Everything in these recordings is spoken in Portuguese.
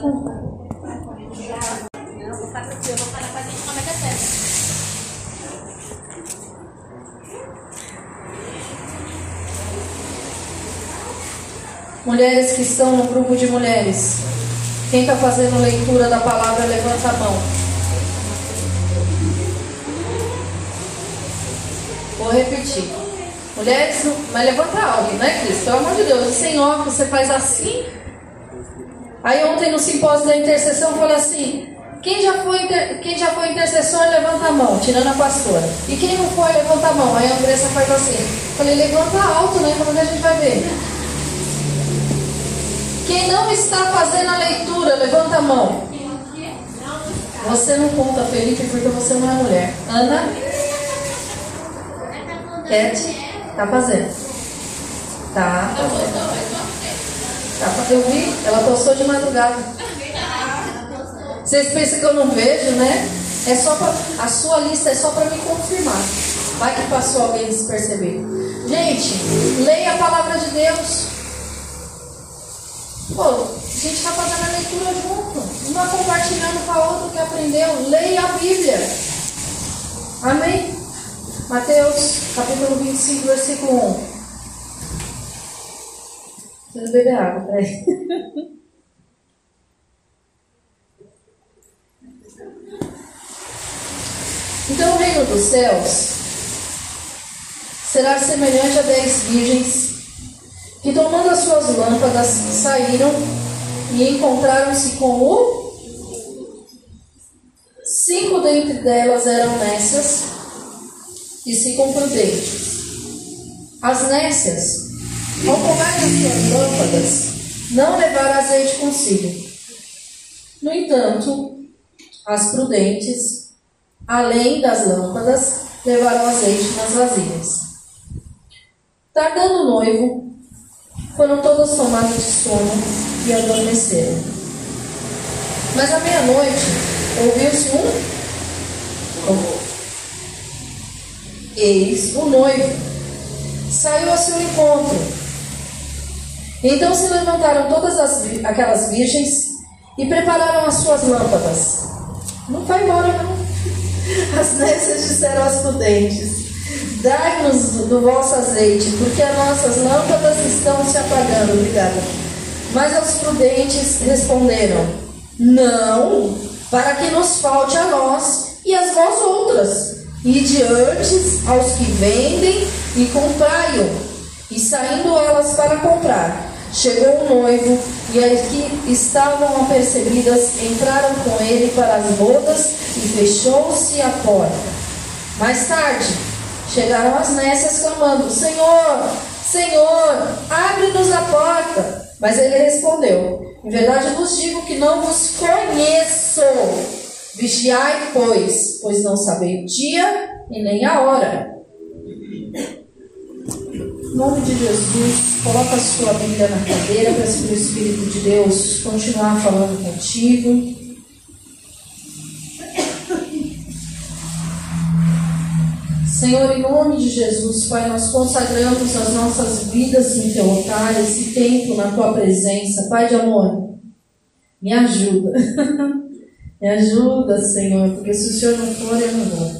5. Mulheres que estão no grupo de mulheres. Quem está fazendo leitura da palavra, levanta a mão. Vou repetir. Mulheres, mas levanta algo, né, Cris? Pelo amor de Deus, sem óculos, você faz assim. Aí ontem no simpósio da intercessão falou assim: quem já foi, quem já foi intercessor, levanta a mão, tirando a pastora. E quem não foi, levanta a mão. Aí a Andressa faz assim. Falei, levanta alto, né? Como que a gente vai ver? Quem não está fazendo a leitura, levanta a mão. Você não conta, Felipe, porque você não é mulher. Ana? Cat? Tá fazendo. Tá. tá. Eu vi, ela postou de madrugada. Vocês pensam que eu não vejo, né? É só pra, a sua lista é só para me confirmar. Vai que passou alguém desperceber. Gente, leia a palavra de Deus. Pô, a gente está fazendo a leitura junto. Uma compartilhando com a outra que aprendeu. Leia a Bíblia. Amém? Mateus, capítulo 25, versículo 1. Preciso beber água, peraí. Então o reino dos céus será semelhante a dez virgens que, tomando as suas lâmpadas, saíram e encontraram-se com o. Cinco dentre delas eram nécias e cinco prudentes. As nécias, ao tomarem as suas lâmpadas, não levaram azeite consigo. No entanto, as prudentes, além das lâmpadas, levaram azeite nas vasilhas. Tardando o noivo, foram todas tomadas de sono e adormeceram. Mas à meia-noite ouviu-se um. Eis o noivo saiu a seu encontro. Então se levantaram todas as, aquelas virgens e prepararam as suas lâmpadas. Não vai embora, não. As nécias disseram às prudentes: Dai-nos do vosso azeite, porque as nossas lâmpadas estão se apagando. Obrigada. Mas os prudentes responderam: Não, para que nos falte a nós e as vós outras. E diante aos que vendem e comprai-o. E saindo elas para comprar, chegou o noivo, e as que estavam apercebidas entraram com ele para as bodas, e fechou-se a porta. Mais tarde, chegaram as nécias clamando: Senhor, Senhor, abre-nos a porta. Mas ele respondeu: Em verdade vos digo que não vos conheço. Vigiai, pois, pois não sabei o dia e nem a hora. Em nome de Jesus, coloca a sua Bíblia na cadeira para que o Espírito de Deus continuar falando contigo. Senhor, em nome de Jesus, Pai, nós consagramos as nossas vidas em teu altar, esse tempo na tua presença. Pai de amor, me ajuda. me ajuda, Senhor, porque se o Senhor não for, eu não vou.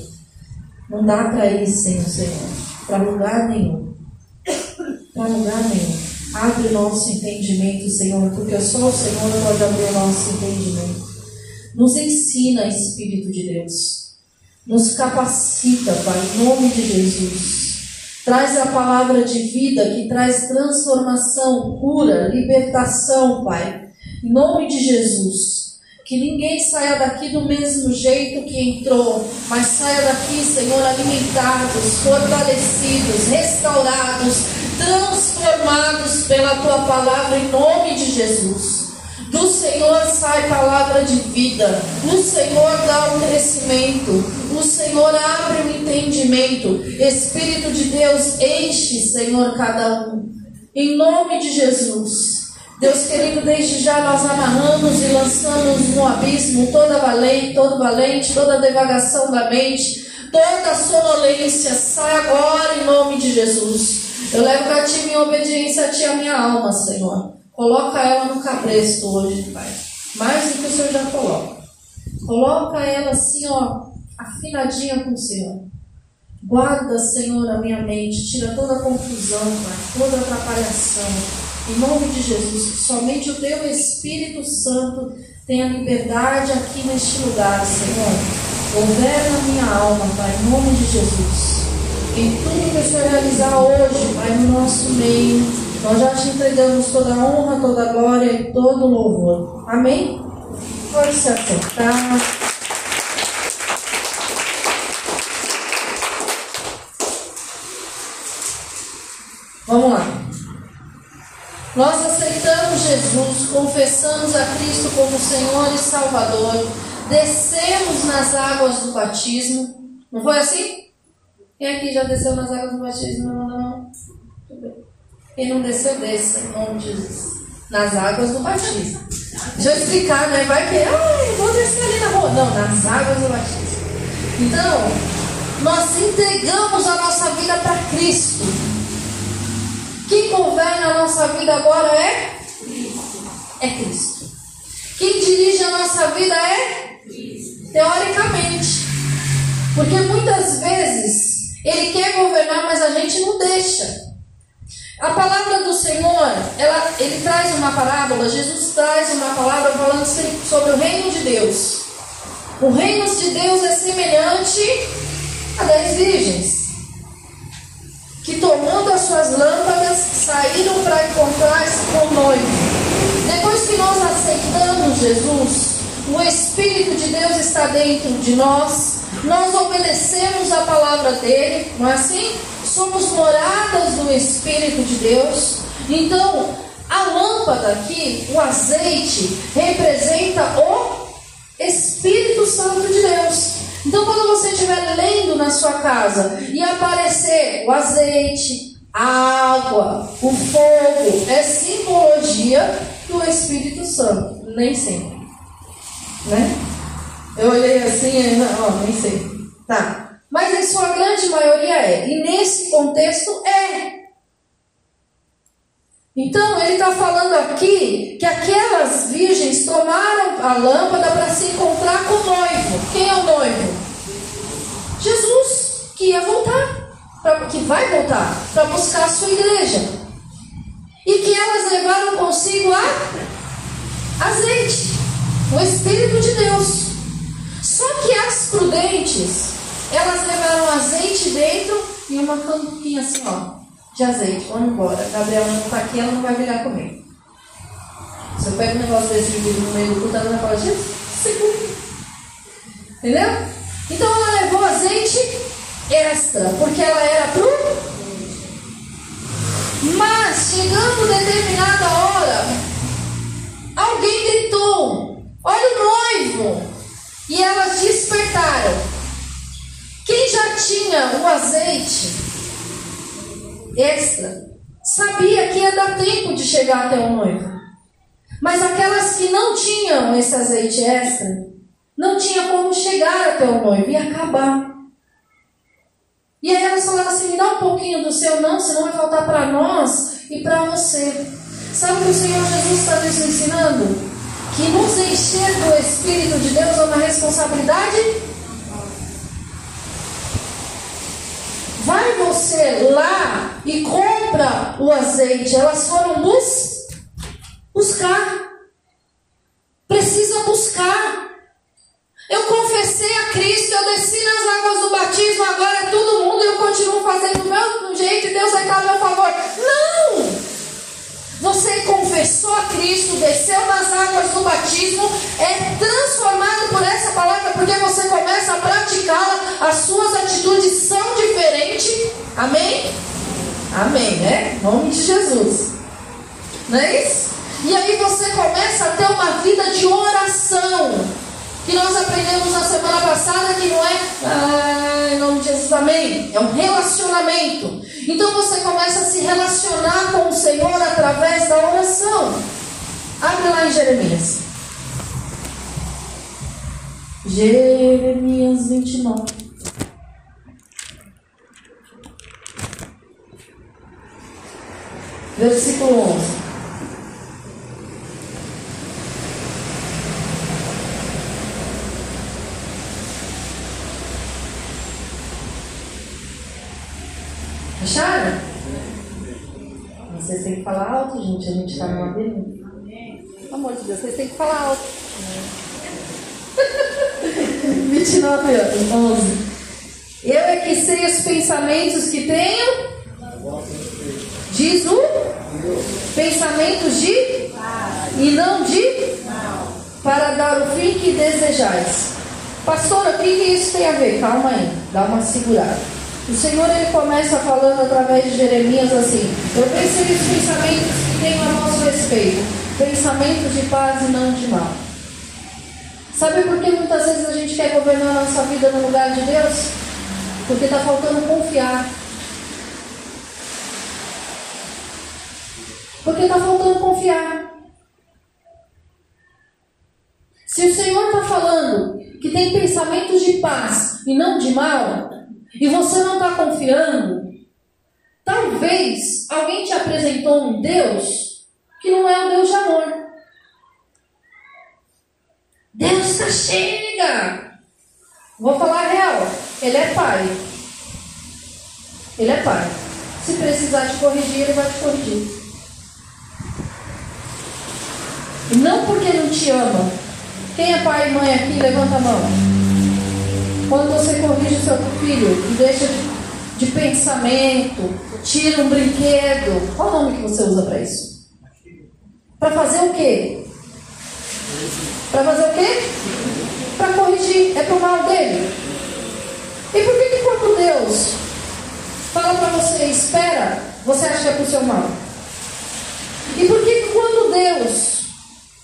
Não dá para ir sem o Senhor, para lugar nenhum. Para lugar nenhum. Abre o nosso entendimento, Senhor, porque só o Senhor pode abrir o nosso entendimento. Nos ensina, Espírito de Deus. Nos capacita, Pai, em nome de Jesus. Traz a palavra de vida que traz transformação, cura, libertação, Pai. Em nome de Jesus. Que ninguém saia daqui do mesmo jeito que entrou, mas saia daqui, Senhor, alimentados, fortalecidos, restaurados, transformados pela tua palavra, em nome de Jesus. Do Senhor sai palavra de vida. O Senhor dá o crescimento. O Senhor abre o entendimento. Espírito de Deus, enche, Senhor, cada um. Em nome de Jesus. Deus querido, desde já nós amarramos e lançamos no abismo toda valente, todo valente, toda devagação da mente, toda sonolência, sai agora em nome de Jesus. Eu levo cativo em obediência a Ti a minha alma, Senhor. Coloca ela no cabresto hoje, Pai. mais do que o Senhor já coloca. Coloca ela assim, ó, afinadinha com o Senhor. Guarda, Senhor, a minha mente, tira toda a confusão, Pai, toda a atrapalhação. Em nome de Jesus, que somente o Teu Espírito Santo tenha liberdade aqui neste lugar, Senhor. Governa a minha alma, Pai, em nome de Jesus. Em tudo que o Senhor realizar hoje, Pai, no nosso meio, nós já te entregamos toda a honra, toda a glória e todo o louvor. Amém? Pode se acertar. Vamos lá. Nós aceitamos Jesus, confessamos a Cristo como Senhor e Salvador, descemos nas águas do batismo. Não foi assim? Quem aqui já desceu nas águas do batismo? Não, não, não. Não desceu, desça, em. Nas águas do batismo. Deixa eu explicar, né? Vai que, ai, vou descer ali na rua. Não, nas águas do batismo. Então, nós entregamos a nossa vida para Cristo. Quem governa a nossa vida agora é. É Cristo. Quem dirige a nossa vida é Cristo. Teoricamente. Porque muitas vezes ele quer governar, mas a gente não deixa. A palavra do Senhor, ela, ele traz uma parábola, Jesus traz uma palavra falando sobre o reino de Deus. O reino de Deus é semelhante a dez virgens que tomando as suas lâmpadas saíram para encontrar-se com noivo. Depois que nós aceitamos Jesus, o Espírito de Deus está dentro de nós, nós obedecemos a palavra dele, não é assim? Somos moradas do Espírito de Deus. Então, a lâmpada aqui, o azeite, representa o Espírito Santo de Deus. Então, quando você estiver lendo na sua casa e aparecer o azeite, a água, o fogo, é simbologia do Espírito Santo. Nem sempre. Né? Eu olhei assim, ó, nem sei. Tá. Mas em sua grande maioria é. E nesse contexto é. Então ele está falando aqui que aquelas virgens tomaram a lâmpada para se encontrar com o noivo. Quem é o noivo? Jesus, que ia voltar, pra, que vai voltar para buscar a sua igreja. E que elas levaram consigo a azeite, o Espírito de Deus. Só que as prudentes, elas levaram azeite dentro e uma campinha assim, ó de azeite. Vamos embora. Gabriela não está aqui, ela não vai brigar comigo. Se eu pego um negócio desse vídeo no meio do culto, ela vai falar, gente. Entendeu? Então ela levou azeite extra, porque ela era pro. Mas, chegando determinada hora, alguém gritou: Olha o noivo! E elas despertaram. Quem já tinha o azeite extra, sabia que ia dar tempo de chegar até o noivo. Mas aquelas que não tinham esse azeite extra, não tinha como chegar até o noivo e acabar. E aí elas falaram assim: me dá um pouquinho do seu, não, senão vai faltar para nós e para você. Sabe o que o Senhor Jesus está nos ensinando? Que nos encher do Espírito de Deus é uma responsabilidade Vai você lá e compra o azeite. Elas foram bus buscar. Precisa buscar. Eu confessei a Cristo, eu desci nas águas do batismo, agora é todo mundo eu continuo fazendo do meu jeito e Deus vai estar a meu favor. Não! Você confessou a Cristo, desceu nas águas do batismo, é transformado por essa palavra, porque você começa a praticá-la, as suas atitudes são diferentes. Amém? Amém, né? Nome de Jesus. Não é isso? E aí você começa a ter uma vida de oração que nós aprendemos na semana passada que não é ah, em nome de Jesus, amém. É um relacionamento. Então você começa a se relacionar com o Senhor através da oração. Abre lá em Jeremias. Jeremias 29. Versículo 11. Acharam? Vocês têm que falar alto, gente. A gente está numa pergunta. Pelo amor de Deus, vocês têm que falar alto. 29, 11. Eu é que sei os pensamentos que tenho. Diz o pensamentos de e não de para dar o fim que desejais. Pastora, o que isso tem a ver? Calma aí, dá uma segurada. O Senhor ele começa falando através de Jeremias assim: Eu pensei os pensamentos que tenho a nosso respeito, pensamentos de paz e não de mal. Sabe por que muitas vezes a gente quer governar a nossa vida no lugar de Deus? Porque está faltando confiar. Porque está faltando confiar. Se o Senhor está falando que tem pensamentos de paz e não de mal, e você não está confiando, talvez alguém te apresentou um Deus que não é o Deus de amor. Deus está chega! Vou falar real. Ele é pai. Ele é pai. Se precisar te corrigir, ele vai te corrigir. Não porque não te ama. Quem é pai e mãe aqui, levanta a mão. Quando você corrige o seu filho e deixa de, de pensamento, tira um brinquedo, qual o nome que você usa para isso? Para fazer o quê? Para fazer o quê? para corrigir, é para o mal dele. E por que, que quando Deus fala para você, espera, você acha que é para o seu mal? E por que, que quando Deus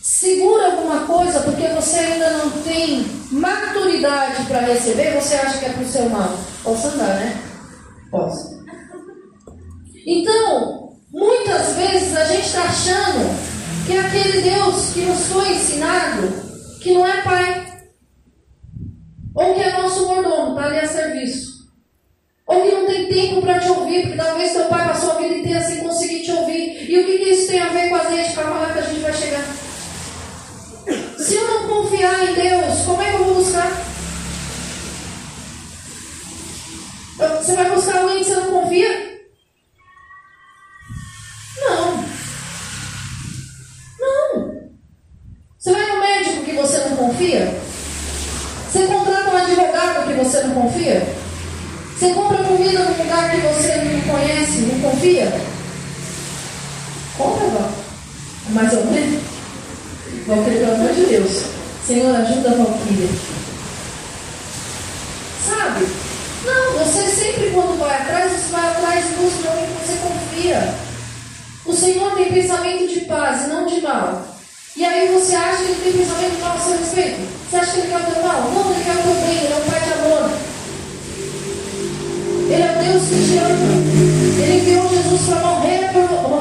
segura alguma coisa porque você ainda não tem maturidade para receber, você acha que é para o seu mal? Posso andar, né? Posso. Então, muitas vezes a gente está achando que é aquele Deus que nos foi ensinado, que não é pai. Ou que é nosso mordomo, está ali a serviço. Ou que não tem tempo para te ouvir, porque talvez teu pai passou a vida inteira sem conseguir te ouvir. E o que, que isso tem a ver com a gente? Calma lá que a gente vai chegar. Se eu não confiar em Deus, como é que eu vou buscar? Você vai buscar alguém que você não confia? Não. Não. Você vai no médico que você não confia? Você contrata um advogado que você não confia? Você compra comida num lugar que você não conhece, não confia? Compra. Mais ou menos. Valquíria, pelo amor de Deus. Senhor, ajuda a Valquíria. Sabe? Não, você sempre quando vai atrás, você vai atrás dos alguém que você confia. O Senhor tem pensamento de paz e não de mal. E aí você acha que ele tem pensamento mal a seu respeito? Você acha que ele quer o teu mal? Não, ele quer o teu bem, ele é um pai de amor. Ele é o Deus que te ama. Ele enviou Jesus para morrer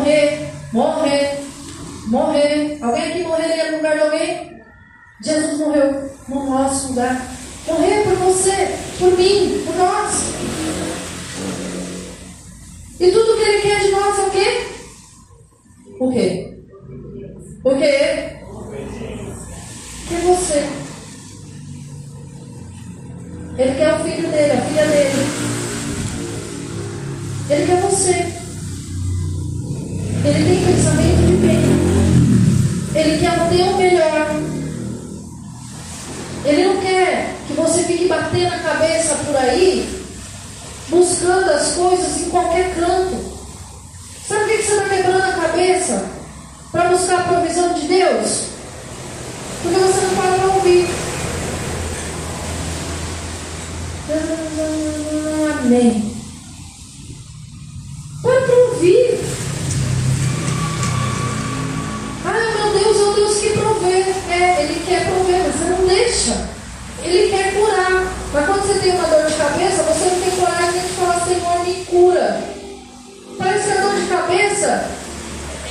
morrer, morrer, morrer. Alguém aqui morreria no lugar de alguém? Jesus morreu no nosso lugar. Morrer por você, por mim, por nós. E tudo que ele quer de nós é o quê? O quê? Porque ele quer você. Ele quer o filho dele, a filha dele. Ele quer você. Ele tem pensamento de bem. Ele quer o teu melhor. Ele não quer que você fique batendo a cabeça por aí, buscando as coisas em qualquer canto. Sabe o que você está quebrando a cabeça? para buscar a provisão de Deus? Porque você não para para ouvir. Amém. Para para ouvir. Deus, é o Deus que provê. É, Ele quer prover, mas você não deixa. Ele quer curar. Mas quando você tem uma dor de cabeça, você não tem coragem de falar, Senhor, me cura. Parece que a dor de cabeça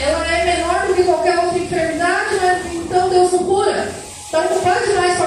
ela é menor do que qualquer outra enfermidade, né? então Deus não cura. Está ocupado demais para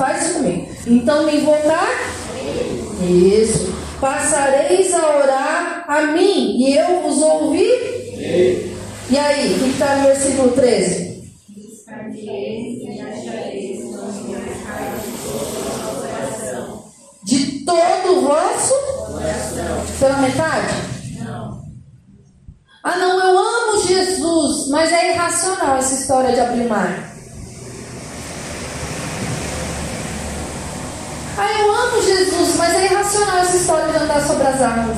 faz isso comigo. Então me invocar. Isso. Passareis a orar a mim e eu vos ouvi. E aí, o que está no versículo 13? De todo o vosso. Pela metade? Não. Ah, não, eu amo Jesus, mas é irracional essa história de abrir mar. Eu amo Jesus, mas é irracional essa história de andar sobre as águas.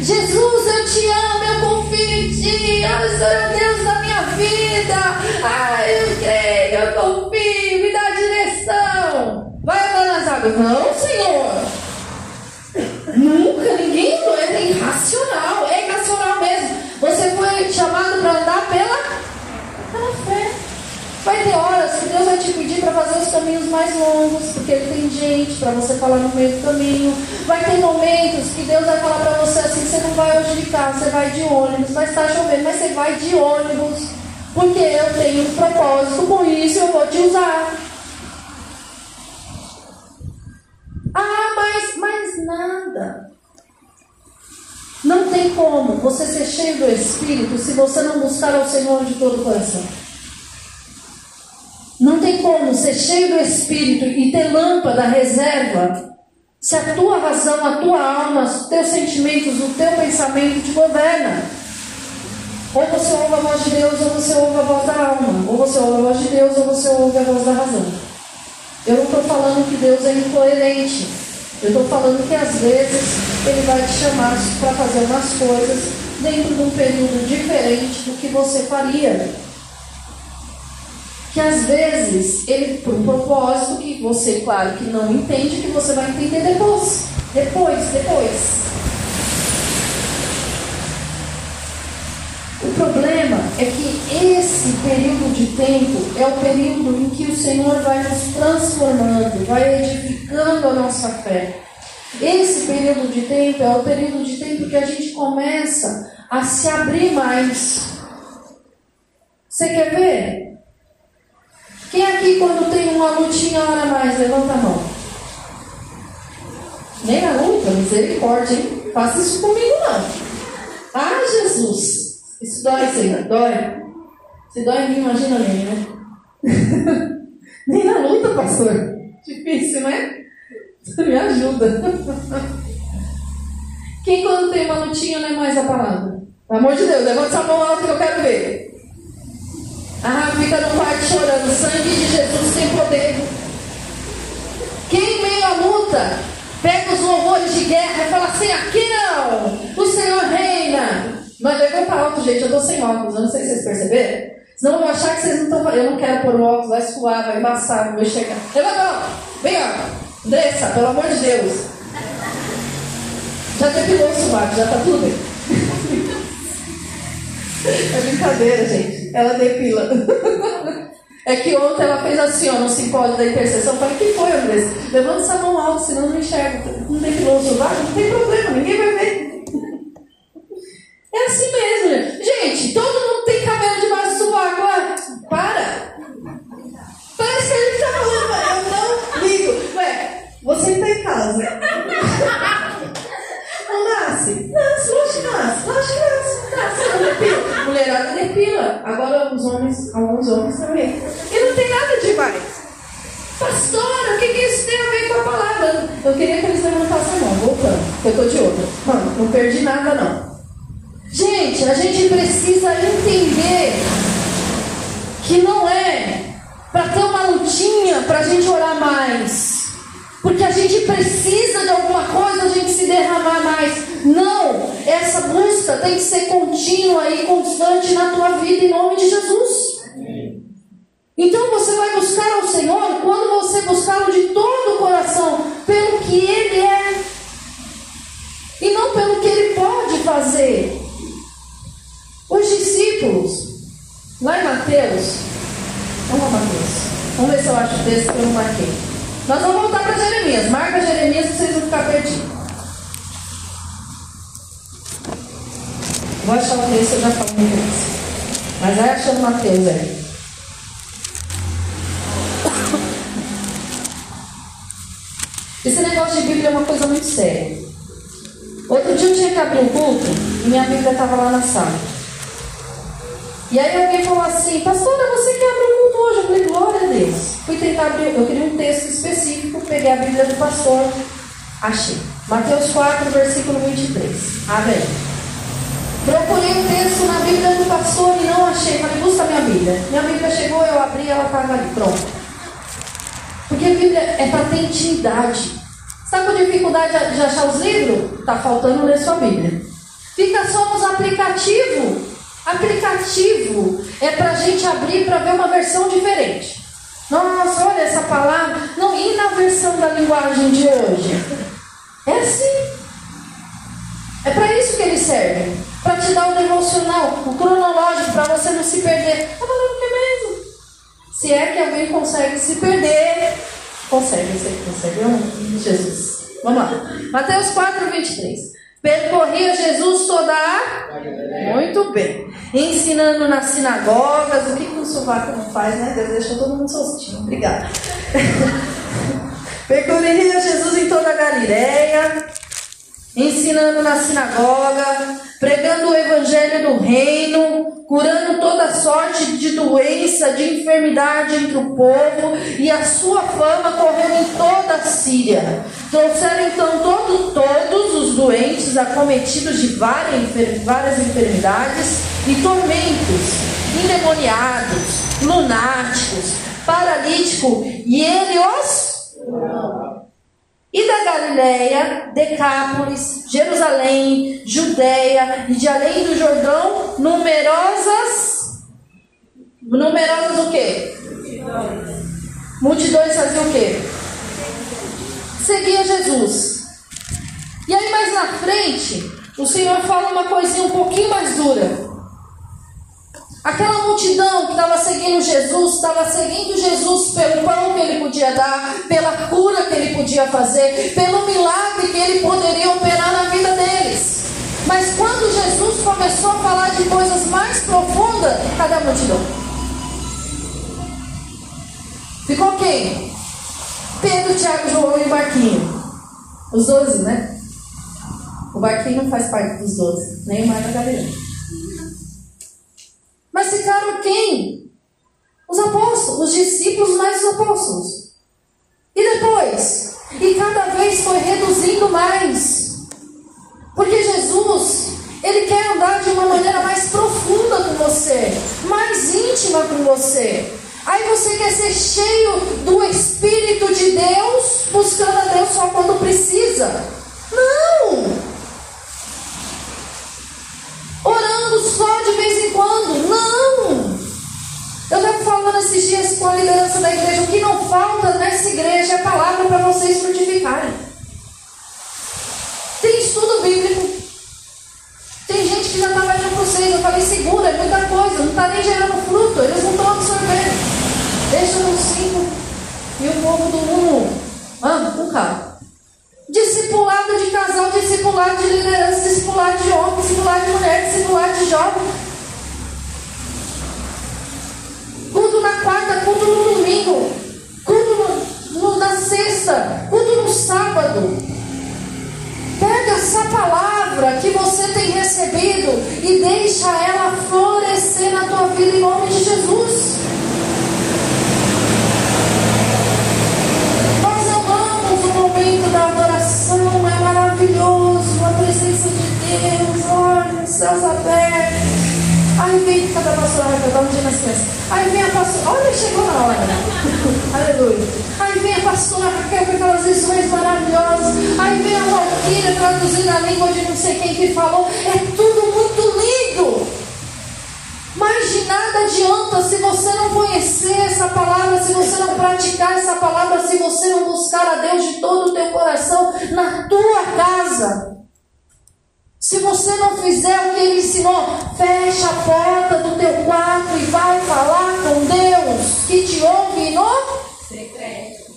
Jesus, eu te amo, eu confio em ti, ah, o Senhor Deus da minha vida. Ah, eu creio, eu confio, me dá direção. Vai andar nas águas. Não, Senhor. Nunca, ninguém é irracional, é irracional mesmo. Você foi chamado para andar pela. Vai ter horas que Deus vai te pedir para fazer os caminhos mais longos, porque Ele tem gente para você falar no meio do caminho. Vai ter momentos que Deus vai falar para você assim: você não vai hoje de carro, você vai de ônibus, mas está chovendo, mas você vai de ônibus, porque eu tenho um propósito com isso eu vou te usar. Ah, mas, mas nada. Não tem como você ser cheio do Espírito se você não buscar ao Senhor de todo o coração. Não tem como ser cheio do Espírito e ter lâmpada, reserva, se a tua razão, a tua alma, os teus sentimentos, o teu pensamento te governa. Ou você ouve a voz de Deus, ou você ouve a voz da alma. Ou você ouve a voz de Deus, ou você ouve a voz da razão. Eu não estou falando que Deus é incoerente. Eu estou falando que às vezes Ele vai te chamar para fazer umas coisas dentro de um período diferente do que você faria que às vezes ele, por um propósito que você, claro, que não entende, que você vai entender depois. Depois, depois. O problema é que esse período de tempo é o período em que o Senhor vai nos transformando, vai edificando a nossa fé. Esse período de tempo é o período de tempo que a gente começa a se abrir mais. Você quer ver? Quem aqui, quando tem uma lutinha, ora mais? Levanta a mão. Nem a luta, misericórdia, hein? Faça isso comigo, não. Ah, Jesus! Isso dói, Senhor, dói. Se dói em mim, imagina nem, né? Nem na luta, pastor. Difícil, né? Me ajuda. Quem quando tem uma lutinha não é mais a palavra? Pelo amor de Deus, levanta essa mão alta que eu quero ver. Ah, fica no quarto chorando. O sangue de Jesus tem poder. Quem em meio à luta pega os louvores de guerra e fala assim: aqui não, o Senhor reina. Mas levanta alto, gente. Eu estou sem óculos, eu não sei se vocês perceberam. Senão eu vou achar que vocês não estão Eu não quero pôr o óculos, vai suar, vai embaçar, não vai chegar. Levanta alto. Vem, ó. Andressa, pelo amor de Deus. Já depilou o subaco, já está tudo bem. É brincadeira, gente. Ela depila. É que ontem ela fez assim, ó, no simpósio da intercessão. Eu falei, que foi, Andrés? Levanta essa mão alta, senão não enxerga. Não depilou o sovaco? Não tem problema, ninguém vai ver. É assim mesmo, gente. todo mundo tem cabelo debaixo do sovaco. Ah, para. Parece que gente tá falando, eu não ligo. Ué, você está em casa. Nasce? Nasce, lógico que nasce. Lógico que nasce. Nasce, depila. Mulherada depila. Agora os homens, alguns homens também. E não tem nada demais. Pastora, o que, que isso tem a ver com a palavra? Eu queria que eles levantassem a mão, voltando, eu estou de outra. Mano, não perdi nada não. Gente, a gente precisa entender que não é para ter uma lutinha para a gente orar mais. Porque a gente precisa de alguma coisa, a gente se derramar mais. Não, essa busca tem que ser contínua e constante na tua vida em nome de Jesus. Então você vai buscar ao Senhor quando você buscá-lo de todo o coração, pelo que Ele é, e não pelo que Ele pode fazer. Os discípulos, lá em Mateus, vamos a Mateus, vamos ver se eu acho o texto que eu não marquei. Nós vamos voltar para Jeremias, marca Jeremias para vocês não ficar perdidos. Vou achar o texto, eu já falo no texto. Mas vai achando Mateus aí. Esse negócio de Bíblia é uma coisa muito séria. Outro dia eu tinha que abrir um culto e minha Bíblia estava lá na sala. E aí alguém falou assim, pastora, você quer abrir um culto hoje? Eu falei, glória a Deus. Fui tentar abrir, eu queria um texto específico, peguei a Bíblia do pastor, achei. Mateus 4, versículo 23. Amém. Procurei o um texto na Bíblia do pastor e não achei. Falei, busca minha Bíblia. Minha Bíblia chegou, eu abri, ela estava ali, pronto. Porque a Bíblia é para ter intimidade. Está com dificuldade de achar os livros? Está faltando ler sua Bíblia. Fica só nos aplicativos. Aplicativo é para a gente abrir para ver uma versão diferente. Nossa, olha essa palavra. Não, e na versão da linguagem de hoje? É assim. É para isso que ele serve. Para te dar o devocional, o cronológico, para você não se perder. Está falando que é mesmo. Se é que alguém consegue se perder, consegue, você consegue, oh, Jesus. Vamos lá. Mateus 4, 23. Percorria Jesus toda a. Muito bem. Ensinando nas sinagogas. O que, o sovaco não faz, né? Deus deixou todo mundo soltinho. Obrigada. Percorria Jesus em toda a Galileia ensinando na sinagoga, pregando o evangelho do reino, curando toda sorte de doença, de enfermidade entre o povo, e a sua fama correu em toda a Síria. Trouxeram então todo, todos os doentes acometidos de várias, várias enfermidades e tormentos, endemoniados, lunáticos, paralítico, e ele os e da Galiléia, Decápolis, Jerusalém, Judéia e de além do Jordão, numerosas. Numerosas o quê? Multidões faziam o quê? Seguia Jesus. E aí mais na frente, o Senhor fala uma coisinha um pouquinho mais dura. Aquela multidão que estava seguindo Jesus, estava seguindo Jesus pelo pão que ele podia dar, pela cura que ele podia fazer, pelo milagre que ele poderia operar na vida deles. Mas quando Jesus começou a falar de coisas mais profundas, cadê a multidão? Ficou quem? Pedro, Tiago, João e Barquinho. Os doze, né? O Barquinho não faz parte dos doze, nem Mar da Galileia. Discípulos mais os apóstolos. E depois? E cada vez foi reduzindo mais. Porque Jesus, Ele quer andar de uma maneira mais profunda com você, mais íntima com você. Aí você quer ser cheio do Espírito de Deus, buscando a Deus só quando precisa. Não! orando só de vez em quando. Não! Eu estava falando esses dias com a liderança da igreja. O que não falta nessa igreja é palavra para vocês frutificarem. Tem estudo bíblico. Tem gente que já está mais com vocês. Eu falei, segura, é muita coisa. Não está nem gerando fruto. Eles não estão absorvendo. Deixa no cinco. E o povo do mundo. Ah, com calma. Discipulado de casal, discipulado de liderança, discipulado de homem, discipulado de mulher, discipulado de jovem. Culto na quarta, culto no domingo, culto no, no, na sexta, culto no sábado. Pega essa palavra que você tem recebido e deixa ela florescer na tua vida em nome de Jesus. Momento da adoração é maravilhoso, a presença de Deus, olha, os céus abertos. Aí vem cada pastor, vai dar um dia nas crianças. Aí vem a pastora, olha, chegou na hora. Aleluia. Aí vem a pastora Raquel com aquelas visões maravilhosas. Aí vem a Valquíria traduzindo a língua de não sei quem que falou. É tudo muito essa palavra, se você não praticar essa palavra, se você não buscar a Deus de todo o teu coração na tua casa, se você não fizer o que ele ensinou, fecha a porta do teu quarto e vai falar com Deus que te ouve no secreto.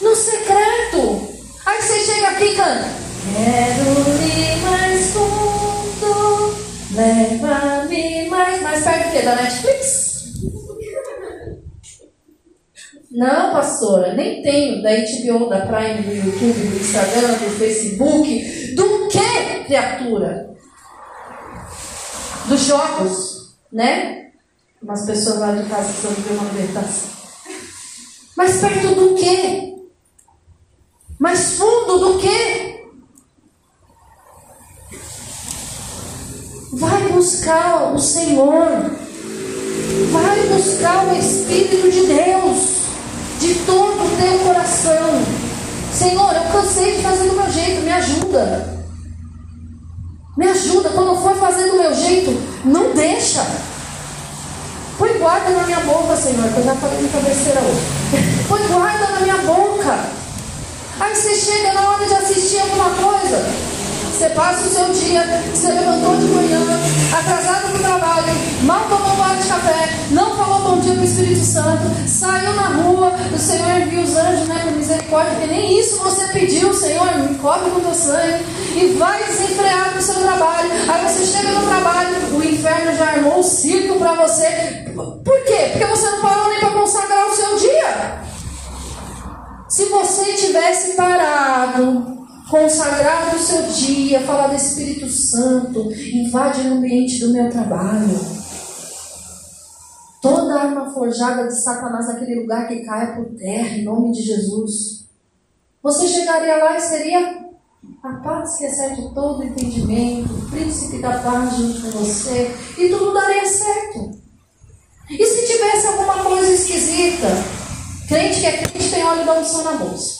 No secreto. Aí você chega aqui e canta. Quero ir mais fundo, leva-me mais. Perto do que? Da Netflix? Não, pastora, nem tenho da HBO, da Prime, do YouTube, do Instagram, do Facebook. Do que, criatura? Dos jogos, né? Umas pessoas lá de casa precisam ver uma libertação. Mas perto do quê? Mais fundo do quê? Vai buscar o Senhor. Vai buscar o Espírito de Deus de todo o teu coração. Senhor, eu cansei de fazer do meu jeito, me ajuda. Me ajuda, quando for fazer do meu jeito, não deixa. Põe guarda na minha boca, Senhor, que eu já falei muita besteira hoje. Põe guarda na minha boca. Aí você chega na hora de assistir alguma coisa, você passa o seu dia, você levantou de manhã, atrasado para o trabalho, mal tomou banho de café, não falou bom dia para o Espírito Santo, saiu na rua, o Senhor enviou os anjos, né, com misericórdia, porque nem isso você pediu, Senhor, me cobre com teu sangue, e vai desenfreado para o seu trabalho. Aí você chega no trabalho, o inferno já armou um circo para você. Por quê? Porque você não parou nem para consagrar o seu dia. Se você tivesse parado consagrar o seu dia, falar do Espírito Santo, invade o ambiente do meu trabalho. Toda arma forjada de Satanás naquele lugar que cai por terra, em nome de Jesus. Você chegaria lá e seria a paz que excede todo entendimento, o príncipe da paz junto com você, e tudo daria certo. E se tivesse alguma coisa esquisita? Crente que é crente tem óleo da unção na bolsa.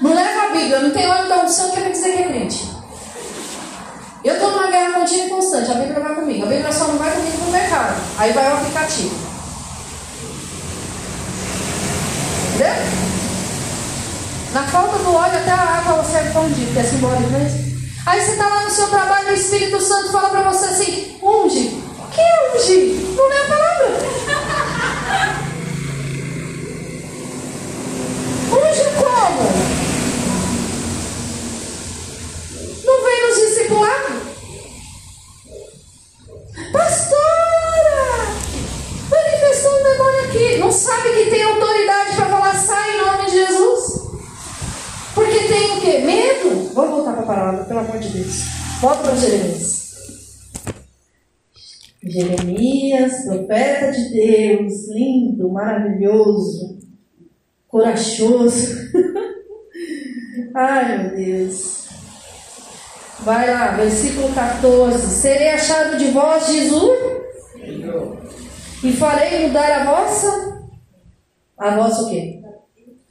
Não leva a Bíblia, não tem óleo da unção, quer dizer que é crente. Eu estou numa guerra contínua e constante, a Bíblia vai comigo. A Bíblia só não vai comigo no mercado. Aí vai o aplicativo. Entendeu? Na falta do óleo, até a água serve para ungir, que é simbólico mesmo. Aí você está lá no seu trabalho e o Espírito Santo fala para você assim: unge. O que é unge? Não é a palavra. Unge como? Não vem nos discipulado? Pastora! Manifestou um demônio aqui. Não sabe que tem autoridade para falar, sai em nome de Jesus? Porque tem o quê? Medo? Vamos voltar para a palavra, pelo amor de Deus. Volta para Jeremias. Jeremias, profeta de Deus, lindo, maravilhoso, corajoso. Ai, meu Deus. Vai lá, versículo 14. Serei achado de vós, Jesus, e farei mudar a vossa. A vossa o quê?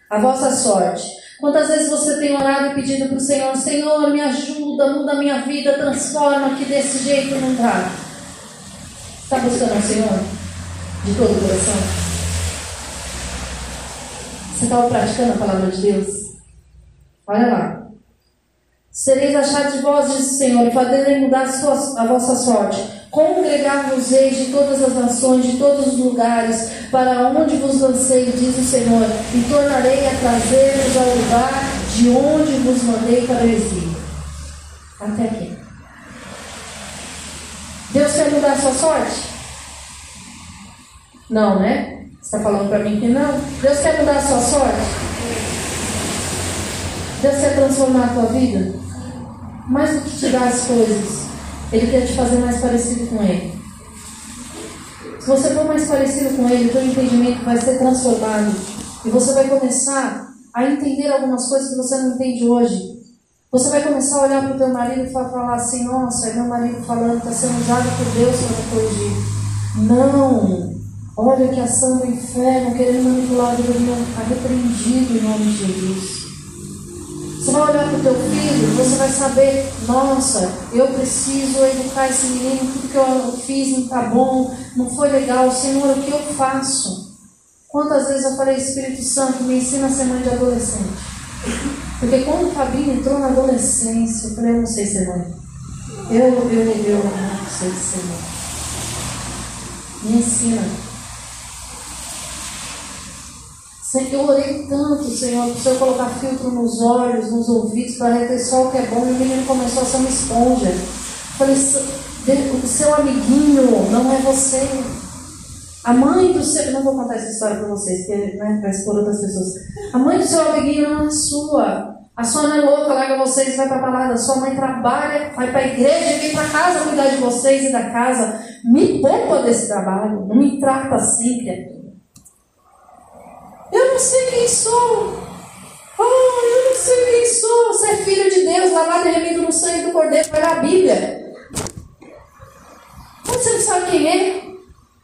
A vossa sorte. Quantas vezes você tem orado e pedido para o Senhor: Senhor, me ajuda, muda a minha vida, transforma, que desse jeito não dá. Está buscando o Senhor? De todo o coração? Você estava praticando a palavra de Deus? Olha lá. Sereis achados vós, diz o Senhor, e fazerei mudar a vossa sorte. Congregar-vos-eis de todas as nações, de todos os lugares, para onde vos lancei, diz o Senhor, e tornarei a trazer-vos ao lugar de onde vos mandei para o exílio. Até aqui. Deus quer mudar a sua sorte? Não, né? Você está falando para mim que não? Deus quer mudar a sua sorte? Deus quer transformar a tua vida? mais do que te dar as coisas, Ele quer te fazer mais parecido com Ele. Se você for mais parecido com Ele, o teu entendimento vai ser transformado. E você vai começar a entender algumas coisas que você não entende hoje. Você vai começar a olhar para o teu marido e falar assim, nossa, é meu marido falando, está sendo usado por Deus para me corrigir. Não! Olha que ação do inferno querendo manipular do meu está repreendido em nome de Jesus. Você vai olhar para o teu filho, você vai saber, nossa, eu preciso educar esse menino, tudo que eu fiz não está bom, não foi legal. Senhor, o que eu faço? Quantas vezes eu falei, Espírito Santo, me ensina a ser mãe de adolescente? Porque quando o Fabinho entrou na adolescência, eu falei, eu não sei ser mãe. Eu, eu, eu, eu não sei ser mãe. Me ensina. Eu orei tanto, Senhor, para o Senhor colocar filtro nos olhos, nos ouvidos, para reter só o que é bom, e o menino começou a ser uma esponja. Falei, o seu amiguinho não é você. A mãe do seu. Não vou contar essa história para vocês, porque né, vai expor outras pessoas. A mãe do seu amiguinho não é sua. A sua é louca, larga vocês e vai para balada. Sua mãe trabalha, vai para a igreja vem para casa cuidar de vocês e da casa. Me poupa desse trabalho. Não me trata assim, criatura. Eu não sei quem sou. Oh, eu não sei quem sou. Você é filho de Deus, lavado e remido no sangue do Cordeiro. Vai na Bíblia. Você não sabe quem é?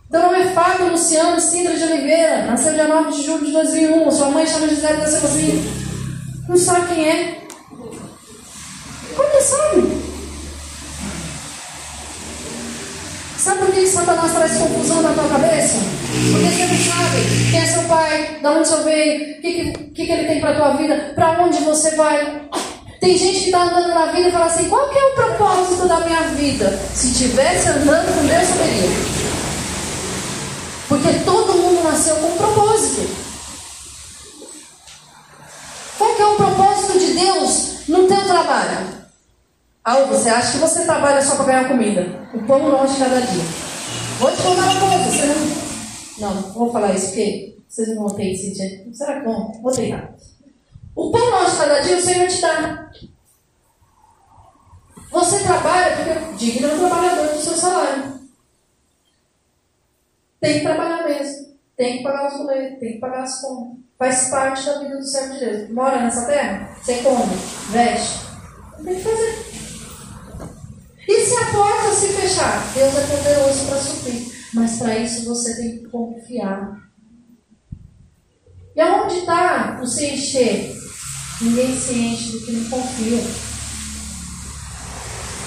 Então nome é Fábio Luciano Sintra de Oliveira. Nasceu dia 9 de julho de 2001. Sua mãe chama Gisele da assim. Não sabe quem é. Como que sabe? Sabe por que Satanás traz confusão na tua cabeça? Porque você não sabe quem é seu pai, de onde você veio, o que, que, que, ele tem para a tua vida, para onde você vai. Tem gente que está andando na vida e fala assim: qual que é o propósito da minha vida? Se tivesse andando com Deus, saberia. Porque todo mundo nasceu com um propósito. Qual que é o propósito de Deus no teu trabalho? Ah, você acha que você trabalha só para ganhar comida? O pão de cada dia. Vou te contar uma coisa, você não. Não, vou falar isso porque vocês não vão ter esse Será que vão? Vou tentar. O pão nosso cada dia o Senhor te dá. Você trabalha porque digno é o trabalhador do seu salário. Tem que trabalhar mesmo. Tem que pagar os boletos, tem que pagar as contas. Faz parte da vida do servo de Deus. Mora nessa terra? Você come, veste. Tem que fazer. E se a porta se fechar? Deus é poderoso para suprir. Mas para isso você tem que confiar. E aonde está o se encher? Ninguém se enche do que não confia.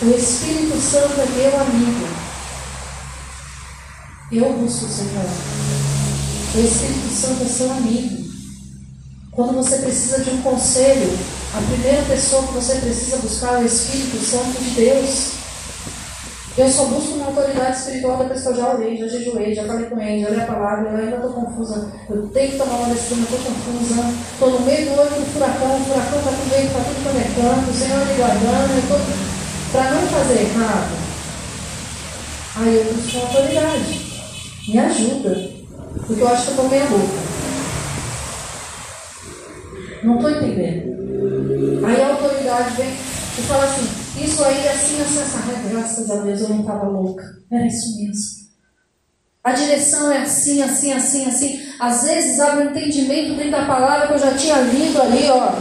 O Espírito Santo é meu amigo. Eu busco o Senhor. O Espírito Santo é seu amigo. Quando você precisa de um conselho, a primeira pessoa que você precisa buscar é o Espírito Santo de Deus. Eu só busco uma autoridade espiritual que eu já orei, já jejuei, já falei com ele, já li a palavra, eu ainda estou confusa. Eu tenho que tomar uma decisão, estou confusa. Estou no meio do outro furacão, o furacão está tudo bem, está tudo conectando, o Senhor me guardando, estou. Para não fazer errado, aí eu busco uma autoridade. Me ajuda. Porque eu acho que eu estou meia boca. Não estou entendendo. Aí a autoridade vem e fala assim, isso aí assim, assim, assim. graças a Deus eu não estava louca. Era isso mesmo. A direção é assim, assim, assim, assim. Às vezes abre um entendimento dentro da palavra que eu já tinha lido ali, ó.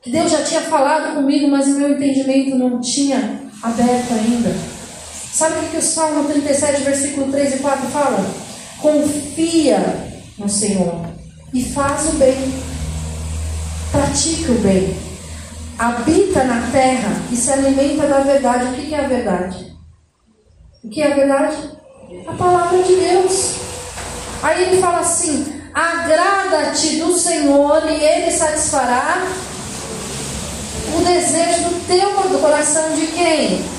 Que Deus já tinha falado comigo, mas o meu entendimento não tinha aberto ainda. Sabe o que, o Salmo 37, versículo 3 e 4 fala? Confia no Senhor e faz o bem. Pratica o bem. Habita na terra e se alimenta da verdade. O que é a verdade? O que é a verdade? A palavra de Deus. Aí ele fala assim: agrada-te do Senhor e ele satisfará o desejo do teu coração de quem?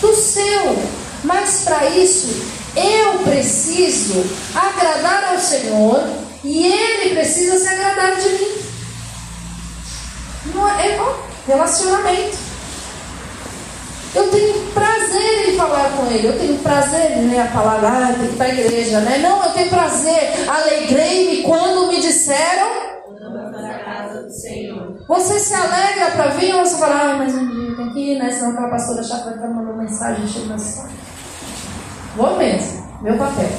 do seu. Mas para isso, eu preciso agradar ao Senhor e Ele precisa se agradar de mim. É, ó, relacionamento. Eu tenho prazer em falar com Ele. Eu tenho prazer ler a palavra. Ah, tem que ir para a igreja, né? Não, eu tenho prazer. Alegrei-me quando me disseram. Você se alegra para vir ou você fala, ah, mas um dia tem que ir, né? Senão aquela pastora chata estar mandando mensagem, chega na sala. Vou mesmo, meu papel.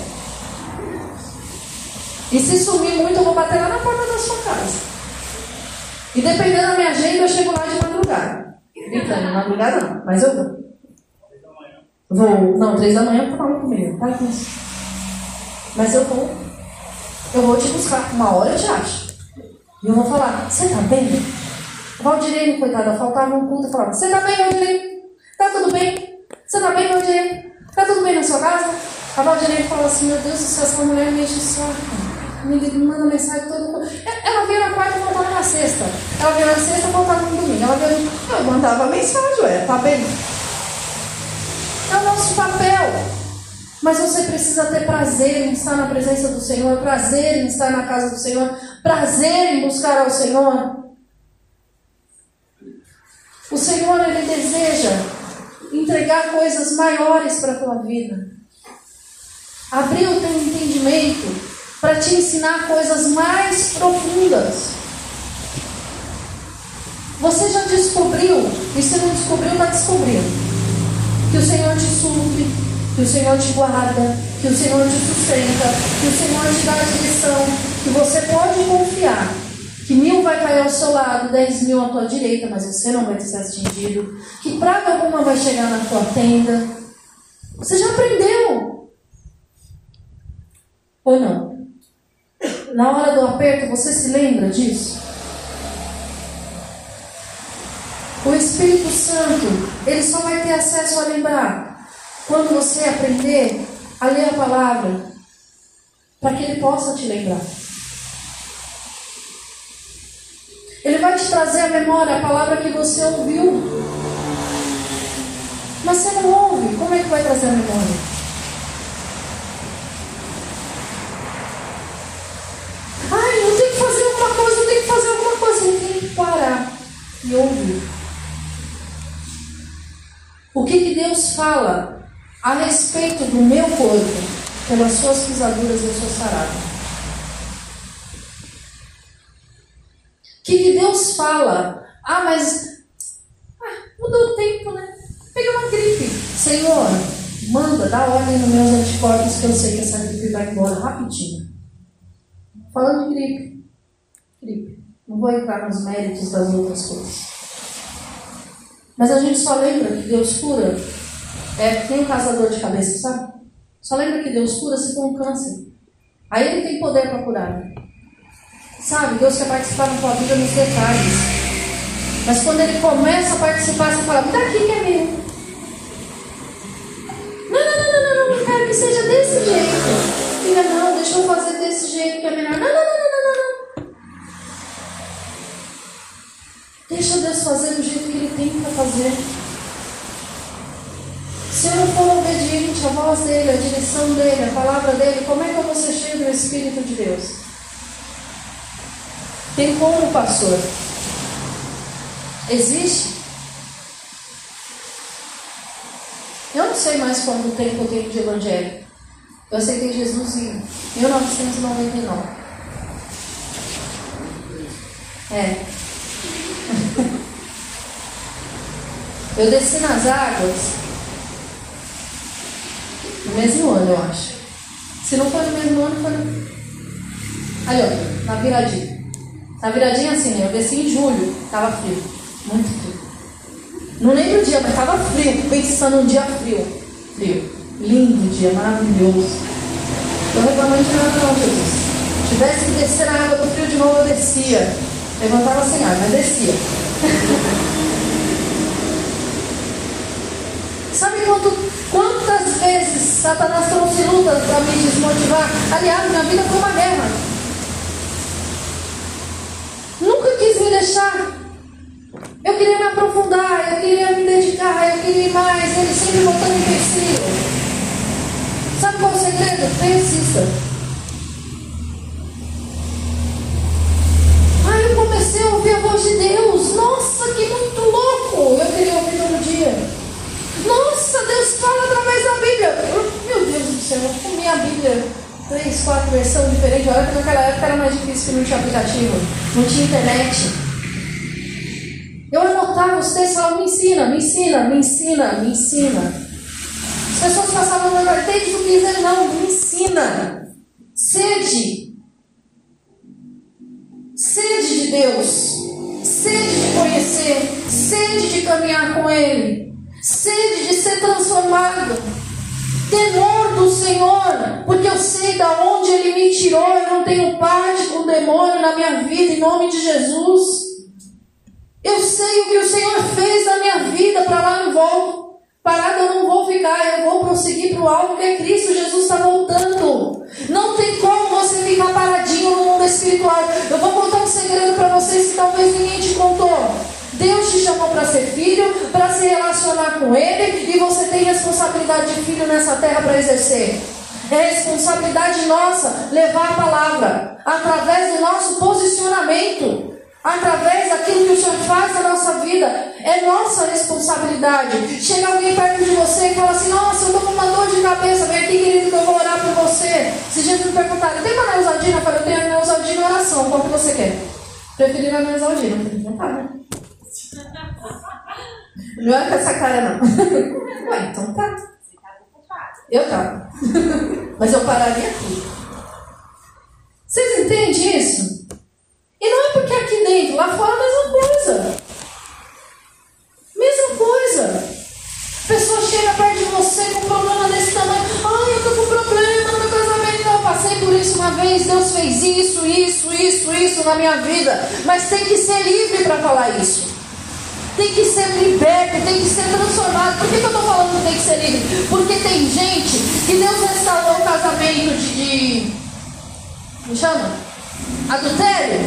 E se sumir muito, eu vou bater lá na porta da sua casa. E dependendo da minha agenda, eu chego lá de madrugada. Brincando, madrugada não, mas eu vou. Vou, não, três da manhã tá falando comigo, para com isso. Mas eu vou. Eu vou te buscar. Uma hora eu te acho. E eu vou falar, você tá bem? Valdirene, coitada, faltava um culto e falava, você tá bem, Valdirene? Tá tudo bem? Você tá bem, Valdirene? Tá tudo bem na sua casa? A Valdinei fala assim, meu Deus do céu, essa mulher me enche o saco. Me manda mensagem todo. Ela veio na quarta e voltava na sexta. Ela veio na sexta e voltava no domingo. Ela veio. Eu mandava mensagem, ué, tá bem? É o nosso papel. Mas você precisa ter prazer em estar na presença do Senhor, prazer em estar na casa do Senhor, prazer em buscar ao Senhor. O Senhor, Ele deseja entregar coisas maiores para a tua vida abrir o teu entendimento para te ensinar coisas mais profundas. Você já descobriu, e se não descobriu, está descobrindo, que o Senhor te supre, que o Senhor te guarda, que o Senhor te sustenta, que o Senhor te dá a direção, que você pode confiar que mil vai cair ao seu lado, dez mil à tua direita, mas você não vai ser atingido, que praga alguma vai chegar na tua tenda. Você já aprendeu. Ou não? Na hora do aperto, você se lembra disso? O Espírito Santo, ele só vai ter acesso a lembrar quando você aprender a ler a palavra, para que ele possa te lembrar. Ele vai te trazer à memória a palavra que você ouviu. Mas você não ouve, como é que vai trazer a memória? E ouvir. O que, que Deus fala a respeito do meu corpo? Pelas suas pisaduras eu sou sarado. O que, que Deus fala? Ah, mas ah, mudou o tempo, né? Peguei uma gripe. Senhor, manda, dá ordem nos meus anticorpos que eu sei que essa gripe vai embora rapidinho. Falando de gripe. Gripe. Não vou entrar nos méritos das outras coisas. Mas a gente só lembra que Deus cura. É tem um casador de cabeça, sabe? Só lembra que Deus cura se for um câncer. Aí ele tem poder para curar. Sabe? Deus quer participar da tua vida nos detalhes. Mas quando ele começa a participar, você fala, me dá aqui que é meu. Não, não, não, não, não, não, quero que seja desse jeito. Filha, não, deixa eu fazer desse jeito que é melhor. Não, não, não, não. Deixa Deus fazer do jeito que Ele tem para fazer. Se eu não for obediente à voz dele, à direção dele, à palavra dele, como é que eu vou ser cheio do Espírito de Deus? Tem como, pastor? Existe? Eu não sei mais quanto tempo eu tenho de evangelho. Eu aceitei Jesus em 1999. É. Eu desci nas águas no mesmo ano, eu acho. Se não foi no mesmo ano, foi no. Aí, ó, na viradinha. Na viradinha assim, né? Eu desci em julho, tava frio. Muito frio. Não lembro o dia, mas tava frio. Pensando num dia frio. Frio. Lindo dia, maravilhoso. Tô reclamando de nada não, Jesus. Se tivesse que descer na água do frio de novo, eu descia. Levantava sem ar, mas descia. Sabe quantas vezes Satanás trouxe lutas para me desmotivar? Aliás, minha vida foi uma guerra. Nunca quis me deixar. Eu queria me aprofundar, eu queria me dedicar, eu queria ir mais. Ele sempre botando empecilho. Sabe qual é o segredo? Persista. Aí eu comecei a ouvir a voz de Deus. Nossa, que muito louco! Eu queria ouvir todo dia. Nossa, Deus fala através da Bíblia. Meu Deus do céu, eu comi a Bíblia três, quatro versões diferentes. Olha que naquela época era mais difícil que não tinha aplicativo, não tinha internet. Eu anotava os textos e falava, me ensina, me ensina, me ensina, me ensina. As pessoas passavam no meu tem que dizer, não, me ensina. Sede. Sede de Deus. Sede de conhecer. Sede de caminhar com Ele sede de ser transformado, temor do Senhor, porque eu sei da onde Ele me tirou, eu não tenho parte com o demônio na minha vida, em nome de Jesus. Eu sei o que o Senhor fez na minha vida, para lá não vou. Parada eu não vou ficar, eu vou prosseguir para o alvo que é Cristo. Jesus está voltando. Não tem como você ficar paradinho no mundo espiritual. Eu vou contar um segredo para vocês que talvez ninguém te contou. Deus te chamou para ser filho, para se relacionar com Ele, e você tem responsabilidade de filho nessa terra para exercer. É responsabilidade nossa levar a palavra através do nosso posicionamento, através daquilo que o Senhor faz na nossa vida. É nossa responsabilidade. Chega alguém perto de você e fala assim: Nossa, eu estou com uma dor de cabeça. Vem aqui, querido, que eu vou orar por você. Se Jesus me perguntar, tem uma neusaldina? Eu falo: Eu tenho a neusaldina e oração. Qual que você quer? Preferir a neusaldina. Não tá, né? Não é com essa cara, não. Ué, então tá. Eu tava. Mas eu pararia aqui. Vocês entendem isso? E não é porque aqui dentro, lá fora a mesma coisa. Mesma coisa. A pessoa chega perto de você com um problema desse tamanho. Ai, eu tô com problema no meu casamento. Eu passei por isso uma vez. Deus fez isso, isso, isso, isso na minha vida. Mas tem que ser livre para falar isso tem que ser liberto, tem que ser transformado. Por que, que eu estou falando que tem que ser livre? Porque tem gente que Deus restaurou o casamento de, de. Me chama? Adultério?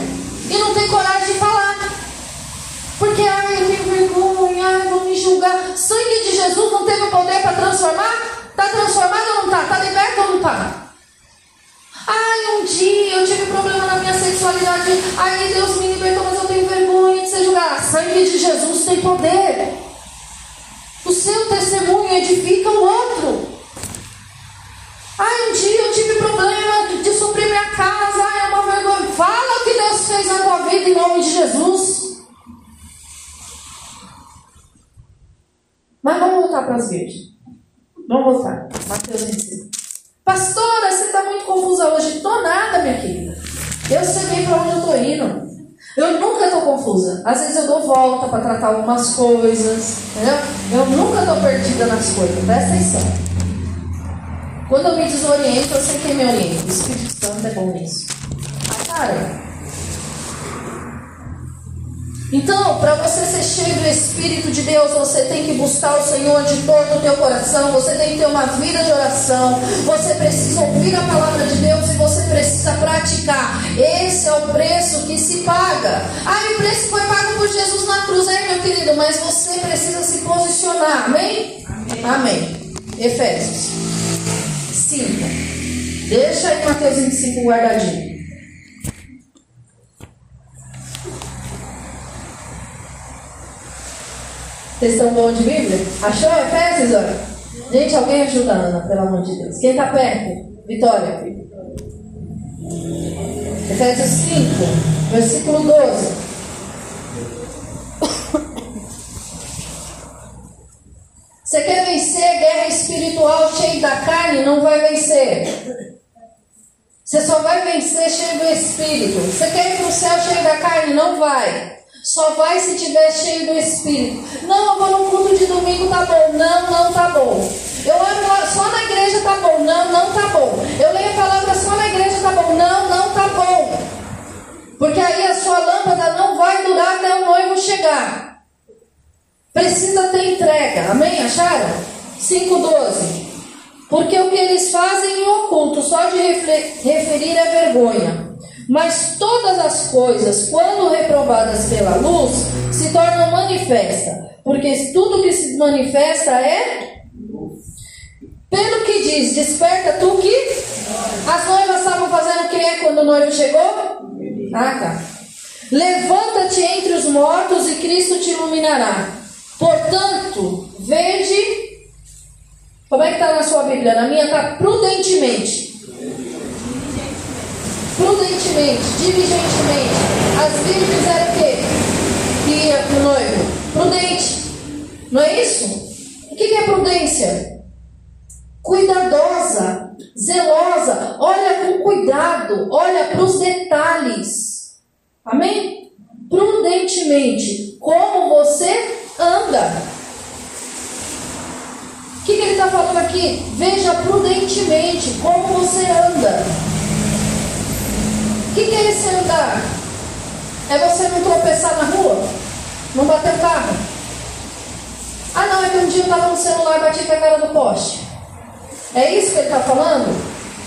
E não tem coragem de falar. Porque, ai, eu tenho vergonha, ai, vão me julgar. Sangue de Jesus não teve o poder para transformar? Está transformado ou não está? Está liberto ou não está? Ai, um dia eu tive problema na minha sexualidade. Aí Deus me libertou, mas eu tenho vergonha de ser julgada. Sangue de Jesus tem poder. O seu testemunho edifica o outro. Ai, um dia eu tive problema de suprir minha casa. Ai, é uma vergonha. Fala o que Deus fez na tua vida em nome de Jesus. Mas vamos voltar para as virgens. Vamos voltar. Mateus 25. Pastora, você está muito confusa hoje. Estou nada, minha querida. Eu sei para onde eu estou indo. Eu nunca estou confusa. Às vezes eu dou volta para tratar algumas coisas. Entendeu? Eu nunca estou perdida nas coisas. Presta atenção. Quando eu me desoriento, eu sei quem me orienta. O Espírito Santo é bom nisso. Ah, cara, então, para você ser cheio do Espírito de Deus, você tem que buscar o Senhor de todo o teu coração, você tem que ter uma vida de oração, você precisa ouvir a palavra de Deus e você precisa praticar. Esse é o preço que se paga. Ah, o preço foi pago por Jesus na cruz, é meu querido, mas você precisa se posicionar, amém? Amém. amém. Efésios 5. Deixa aí Mateus 25 guardadinho. Vocês estão bom de Bíblia? Achou Efésios? Olha? Gente, alguém ajuda a Ana, pelo amor de Deus. Quem está perto? Vitória. Efésios 5, versículo 12. Você quer vencer guerra espiritual cheio da carne? Não vai vencer. Você só vai vencer cheio do Espírito. Você quer ir para o céu cheio da carne? Não vai. Só vai se tiver cheio do Espírito. Não, eu vou no culto de domingo, tá bom. Não, não tá bom. Eu oro só na igreja, tá bom. Não, não tá bom. Eu leio a palavra só na igreja, tá bom. Não, não tá bom. Porque aí a sua lâmpada não vai durar até o noivo chegar. Precisa ter entrega. Amém? Acharam? 5,12. Porque o que eles fazem em oculto, só de referir é vergonha. Mas todas as coisas, quando reprovadas pela luz, se tornam manifestas, porque tudo que se manifesta é pelo que diz, desperta tu que as noivas estavam fazendo o que é quando o noivo chegou? Ah, tá. Levanta-te entre os mortos e Cristo te iluminará. Portanto, vede. Como é que está na sua Bíblia? Na minha está prudentemente prudentemente, diligentemente. As virgens eram o quê? Que ia para o noivo? Prudente. Não é isso? O que é prudência? Cuidadosa, zelosa, olha com cuidado, olha para os detalhes. Amém? Prudentemente, como você anda. O que, que ele está falando aqui? Veja prudentemente como você anda. O que, que é esse andar? É você não tropeçar na rua? Não bater o carro? Ah não, é que um dia eu estava no celular e bati com a cara do poste. É isso que ele está falando?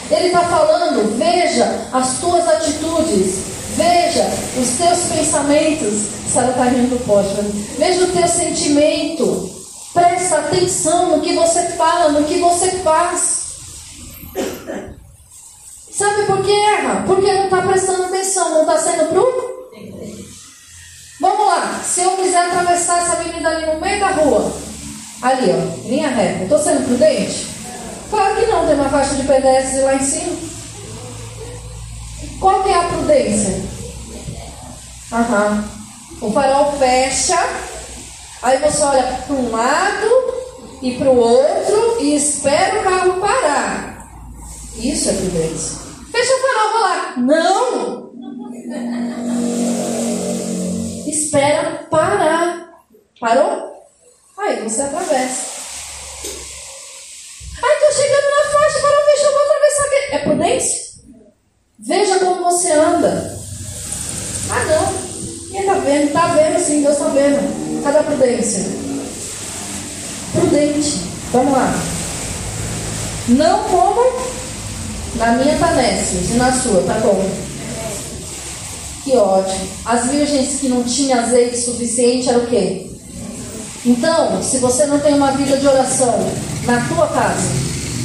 Ele está falando, veja as tuas atitudes, veja os teus pensamentos. Sara está rindo do poste. Veja o teu sentimento. Presta atenção no que você fala, no que você faz. Sabe por que erra? Porque não está prestando atenção, não está sendo pro. Vamos lá, se eu quiser atravessar essa avenida ali no meio da rua, ali ó, linha reta, estou sendo prudente? Claro que não, tem uma faixa de pedestre lá em cima. Qual que é a prudência? Aham. O farol fecha, aí você olha para um lado e para o outro e espera o carro parar. Isso é prudência. Fecha o farol, vou lá. Não! Espera parar. Parou? Aí você atravessa. Ai, estou chegando na faixa, para fechar, vou atravessar aqui. É prudência? Veja como você anda. Ah, não. Quem está vendo? Está vendo sim, Deus está vendo. Cadê a prudência? Prudente. Vamos lá. Não como na minha está e na sua tá como? Que ódio. As virgens que não tinham azeite suficiente era o quê? Então, se você não tem uma vida de oração na tua casa,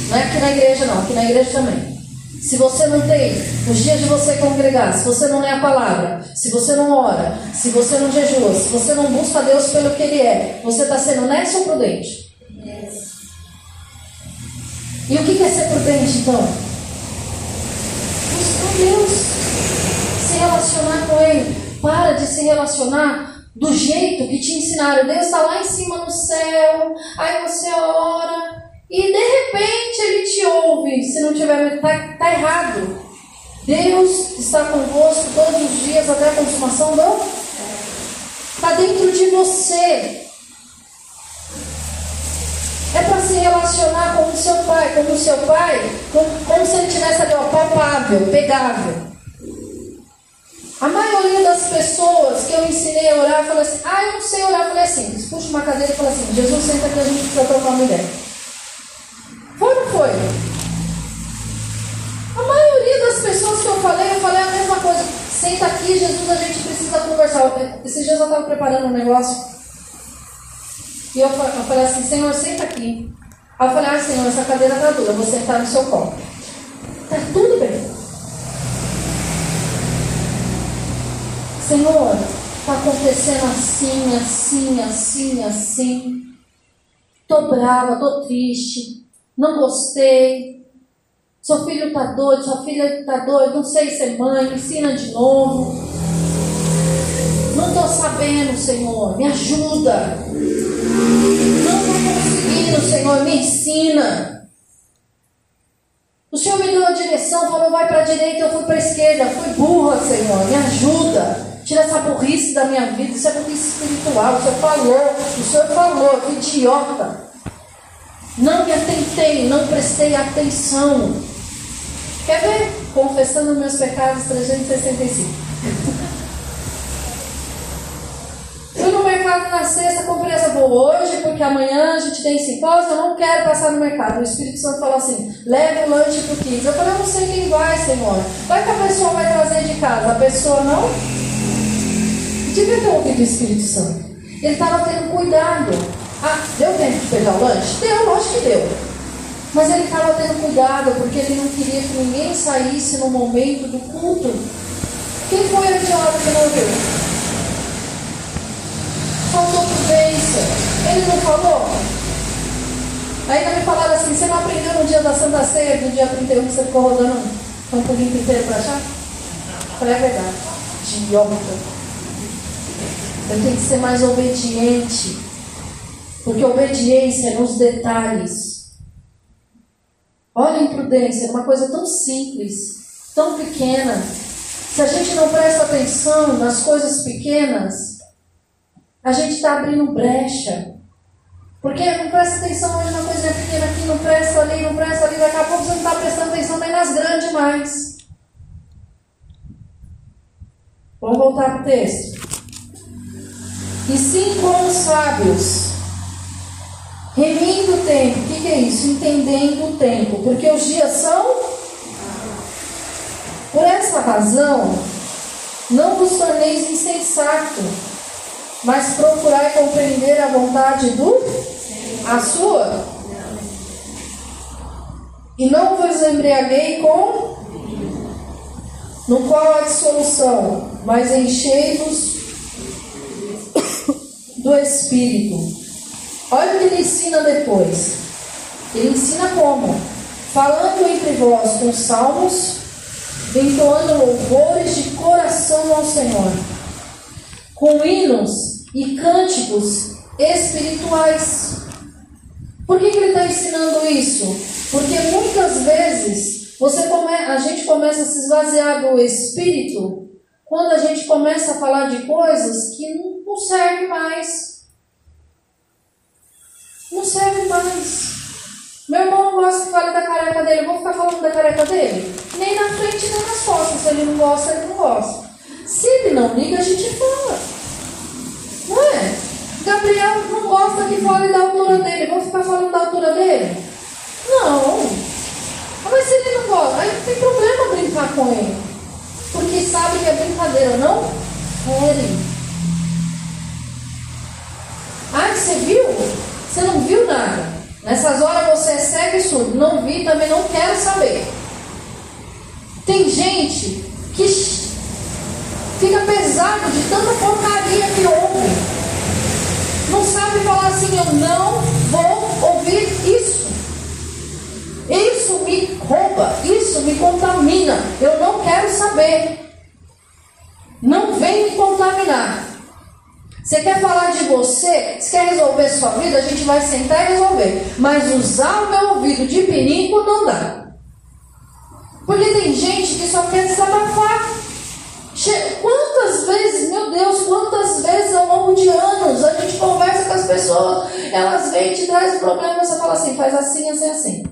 não é aqui na igreja não, aqui na igreja também. Se você não tem os dias de você congregar, se você não lê a palavra, se você não ora, se você não jejua, se você não busca Deus pelo que Ele é, você está sendo honesto ou prudente? E o que é ser prudente então? Buscar Deus, se relacionar com Ele. Para de se relacionar do jeito que te ensinaram. Deus está lá em cima no céu, aí você ora e de repente ele te ouve. Se não tiver, está tá errado. Deus está convosco todos os dias até a consumação do. Está dentro de você. É para se relacionar com o seu pai, como o seu pai, como, como se ele tivesse ali, ó, palpável, pegável. A maioria das pessoas que eu ensinei a orar, falou assim, ah, eu não sei orar, eu falei assim, puxa uma cadeira e fala assim, Jesus senta aqui, a gente precisa trocar uma ideia. Foi ou não foi? A maioria das pessoas que eu falei, eu falei a mesma coisa. Senta aqui, Jesus, a gente precisa conversar. Esses dias eu estava preparando um negócio. E eu, eu falei assim, Senhor, senta aqui. Aí eu falei, ah, Senhor, essa cadeira está dura, vou sentar no seu colo. Está tudo bem. Senhor, está acontecendo assim, assim, assim, assim. Estou brava, estou triste, não gostei. Seu filho está doido, sua filha está doida, não sei ser mãe, ensina de novo. Não estou sabendo, Senhor, me ajuda. Senhor, me ensina. O Senhor me deu a direção, falou, vai para a direita, eu fui para a esquerda. Fui burra, Senhor, me ajuda. Tira essa burrice da minha vida, isso é burrice espiritual. O Senhor falou, o Senhor falou, que idiota. Não me atentei, não prestei atenção. Quer ver? Confessando meus pecados 365. Fui no mercado na sexta, comprei essa boa hoje, porque amanhã a gente tem simpósio, eu não quero passar no mercado. O Espírito Santo falou assim: leve o lanche para o 15. Eu falei, eu não sei quem vai, Senhor. Vai que a pessoa vai trazer de casa. A pessoa não devia ter ouvido o Espírito Santo. Ele estava tendo cuidado. Ah, deu tempo de pegar o lanche? Deu, lógico que deu. Mas ele estava tendo cuidado porque ele não queria que ninguém saísse no momento do culto. Quem foi a idiota que não viu? Faltou prudência. Ele não falou? Ainda me falaram assim: você não aprendeu no dia da Santa Ceia, no dia 31, que você ficou rodando um limpo inteiro para achar? Falei, é verdade. Idiota. Eu tenho que ser mais obediente. Porque obediência é nos detalhes. Olha a imprudência, uma coisa tão simples, tão pequena. Se a gente não presta atenção nas coisas pequenas, a gente está abrindo brecha. Porque não presta atenção hoje na coisa pequena aqui, não presta ali, não presta ali, daqui a pouco você não está prestando atenção nem nas grandes mais. Vamos voltar para o texto e sim com os sábios. Remindo o tempo. O que, que que isso? Entendendo o tempo. Porque os dias são. Por essa razão, não vos torneis insensato, mas procurai compreender a vontade do. A sua. E não vos embriaguei com. No qual há dissolução, mas enchei-vos do Espírito. Olha o que ele ensina depois. Ele ensina como? Falando entre vós com salmos, entoando louvores de coração ao Senhor, com hinos e cânticos espirituais. Por que, que ele está ensinando isso? Porque muitas vezes você come, a gente começa a se esvaziar do espírito quando a gente começa a falar de coisas que não, servem mais. Não serve mais. Meu irmão não gosta que fale da careca dele, eu vou ficar falando da careca dele? Nem na frente nem nas costas. Se ele não gosta, ele não gosta. Se ele não liga, a gente fala. Não é? Gabriel não gosta que fale da altura dele, vou ficar falando da altura dele? Não. Mas se ele não gosta, aí não tem problema brincar com ele. Porque sabe que é brincadeira, não? Querem. Ai, você viu? Você não viu nada. Nessas horas você é cego e surdo. Não vi, também não quero saber. Tem gente que fica pesado de tanta porcaria que ouve. Não sabe falar assim, eu não vou ouvir isso. Isso me rouba, isso me contamina. Eu não quero saber. Não vem me contaminar. Você quer falar de você? Você quer resolver sua vida? A gente vai sentar e resolver. Mas usar o meu ouvido de pinico não dá. Porque tem gente que só quer desabafar. Quantas vezes, meu Deus, quantas vezes ao longo de anos a gente conversa com as pessoas, elas vêm e te trazem problema, você fala assim, faz assim, assim, assim.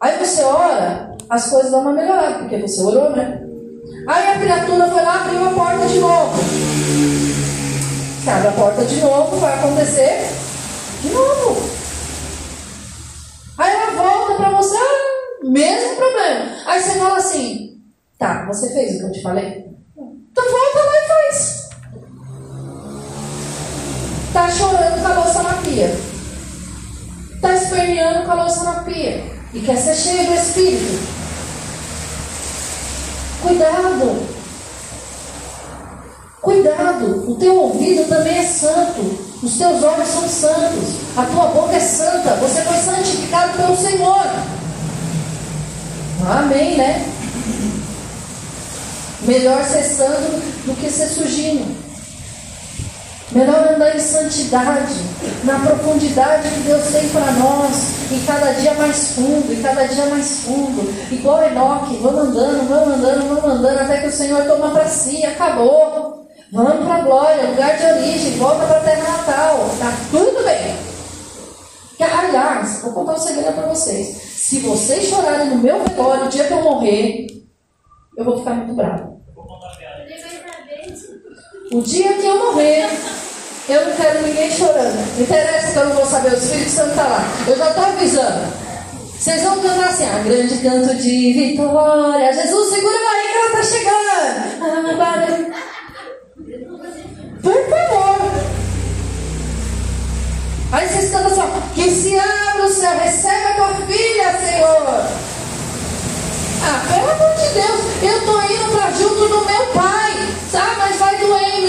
Aí você ora, as coisas dão uma melhorada, porque você orou, né? Aí a criatura foi lá, abriu a porta de novo. Se abre a porta de novo, vai acontecer de novo. Aí ela volta para você, mesmo problema. Aí você fala assim: tá, você fez o que eu te falei? Então volta lá e faz. Tá chorando com a louça na pia. Tá esperneando com a louça na pia. E quer ser cheio do Espírito. Cuidado. Cuidado. O teu ouvido também é santo. Os teus olhos são santos. A tua boca é santa. Você foi santificado pelo Senhor. Amém, né? Melhor ser santo do que ser sujinho. Melhor andar em santidade, na profundidade que Deus tem para nós, e cada dia mais fundo, e cada dia mais fundo, igual Enoque, vamos andando, vamos andando, vamos andando, até que o Senhor toma para si, acabou. Vamos para a glória, lugar de origem, volta para a terra natal, tá tudo bem. Aliás, vou contar um segredo para vocês. Se vocês chorarem no meu velório o dia que eu morrer, eu vou ficar muito bravo. O dia que eu morrer, eu não quero ninguém chorando. Não interessa que eu não vou saber, o Espírito Santo está lá. Eu já estou avisando. Vocês vão cantar assim, a grande canto de vitória. Jesus, segura aí que ela está chegando. Por favor. Aí vocês cantam assim, que se abra o céu, recebe a tua filha, Senhor. Ah, pelo amor de Deus, eu estou indo para junto do meu pai. Tá, mas